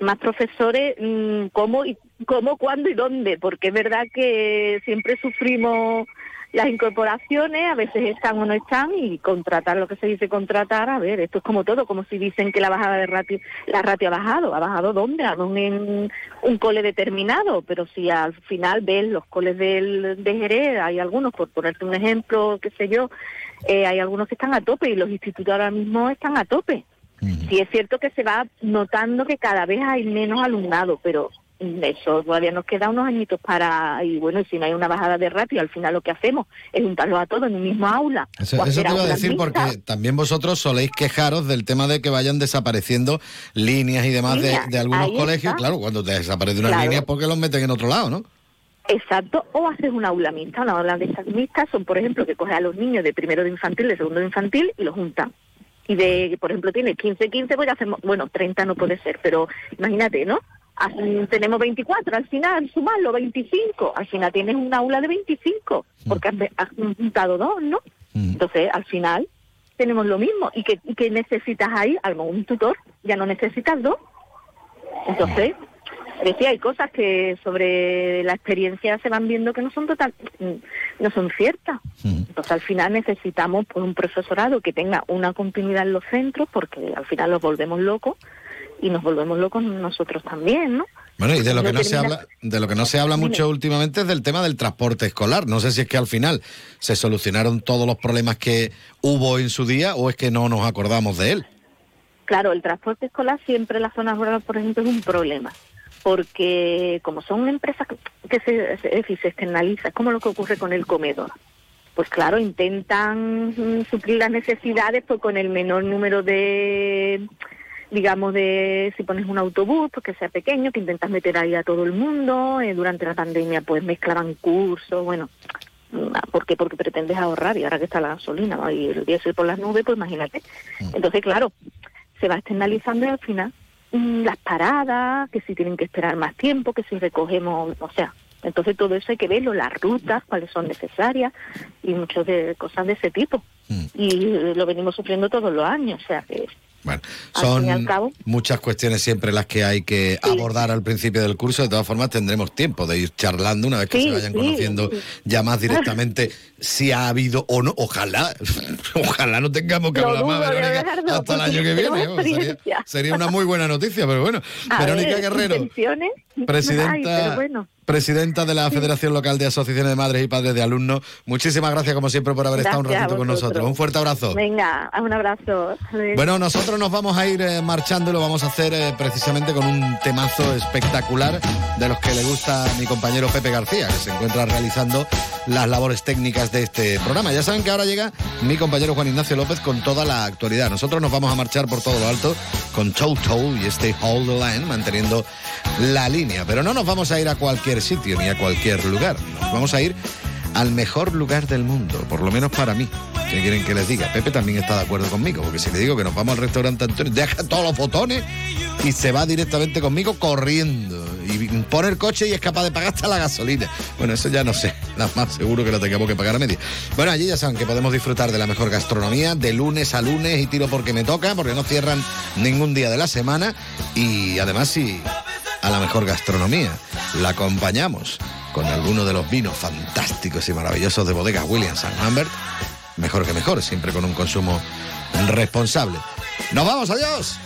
más profesores, mm, ¿cómo, y, cómo, cuándo y dónde? Porque es verdad que siempre sufrimos las incorporaciones, a veces están o no están, y contratar lo que se dice contratar, a ver, esto es como todo, como si dicen que la bajada de ratio, la ratio ha bajado, ¿ha bajado dónde? ¿A dónde en un cole determinado? Pero si al final ves los coles del, de Jerez, hay algunos, por ponerte un ejemplo, qué sé yo, eh, hay algunos que están a tope y los institutos ahora mismo están a tope. Sí es cierto que se va notando que cada vez hay menos alumnado, pero eso todavía nos queda unos añitos para y bueno si no hay una bajada de ratio al final lo que hacemos es juntarlos a todos en un mismo aula eso, te iba a decir porque también vosotros soléis quejaros del tema de que vayan desapareciendo líneas y demás de, algunos colegios. claro cuando te desaparece una línea porque los meten en otro lado no Exacto, o haces una aula mixta. Una aula de esas mixtas son, por ejemplo, que coge a los niños de primero de infantil, de segundo de infantil y los juntan y de, por ejemplo, tiene 15, 15, pues ya hacemos, bueno, 30 no puede ser, pero imagínate, ¿no? Tenemos 24, al final sumarlo 25, al final tienes un aula de 25, porque has, juntado dos, ¿no? Mm. Entonces, al final tenemos lo mismo. ¿Y que, que necesitas ahí? Algún tutor, ya no necesitas dos. Entonces, decía, hay cosas que sobre la experiencia se van viendo que no son total, no son ciertas. Mm. Entonces, al final necesitamos pues, un profesorado que tenga una continuidad en los centros, porque al final los volvemos locos y nos volvemos locos nosotros también, ¿no? Bueno, y de lo que no se habla, de lo que no se habla mucho últimamente es del tema del transporte escolar. No sé si es que al final se solucionaron todos los problemas que hubo en su día o es que no nos acordamos de él. Claro, el transporte escolar siempre en las zonas rurales, por ejemplo, es un problema, porque como son empresas que se, se, se externaliza, es como lo que ocurre con el comedor. Pues claro, intentan suplir las necesidades pues con el menor número de digamos, de si pones un autobús, pues que sea pequeño, que intentas meter ahí a todo el mundo. Eh, durante la pandemia, pues mezclaban cursos, bueno, mm, ¿por qué? Porque pretendes ahorrar y ahora que está la gasolina y el diésel por las nubes, pues imagínate. Mm. Entonces, claro, se va externalizando y al final mm, las paradas, que si tienen que esperar más tiempo, que si recogemos, o sea, entonces todo eso hay que verlo, las rutas, cuáles son necesarias y muchas de cosas de ese tipo. Y lo venimos sufriendo todos los años, o sea que bueno, son muchas cuestiones siempre las que hay que abordar al principio del curso. De todas formas, tendremos tiempo de ir charlando una vez que se vayan conociendo ya más [laughs] directamente si ha habido o no. Ojalá, [laughs] ojalá no tengamos que hablar más, Verónica, hasta el año que viene. sería, una muy buena noticia, pero bueno. [laughs] Verónica Guerrero, presidenta presidenta de la Federación Local de Asociaciones de Madres y Padres de Alumnos. Muchísimas gracias, como siempre, por haber estado un ratito con nosotros. Un fuerte abrazo. Venga, un abrazo. Bueno, nosotros nos vamos a ir eh, marchando y lo vamos a hacer eh, precisamente con un temazo espectacular de los que le gusta a mi compañero Pepe García, que se encuentra realizando las labores técnicas de este programa. Ya saben que ahora llega mi compañero Juan Ignacio López con toda la actualidad. Nosotros nos vamos a marchar por todo lo alto con Toto y este Hold the Line, manteniendo la línea. Pero no nos vamos a ir a cualquier sitio ni a cualquier lugar. vamos a ir al mejor lugar del mundo, por lo menos para mí. ¿Qué quieren que les diga? Pepe también está de acuerdo conmigo, porque si le digo que nos vamos al restaurante Antonio, deja todos los botones y se va directamente conmigo corriendo. Y pone el coche y es capaz de pagar hasta la gasolina. Bueno, eso ya no sé, [laughs] nada más seguro que lo tengamos que pagar a media. Bueno, allí ya saben que podemos disfrutar de la mejor gastronomía de lunes a lunes y tiro porque me toca, porque no cierran ningún día de la semana. Y además, si a la mejor gastronomía. La acompañamos con alguno de los vinos fantásticos y maravillosos de bodega Williams ⁇ Humbert. Mejor que mejor, siempre con un consumo responsable. ¡Nos vamos, adiós!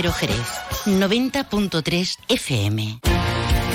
Cero Jerez, 90.3 FM.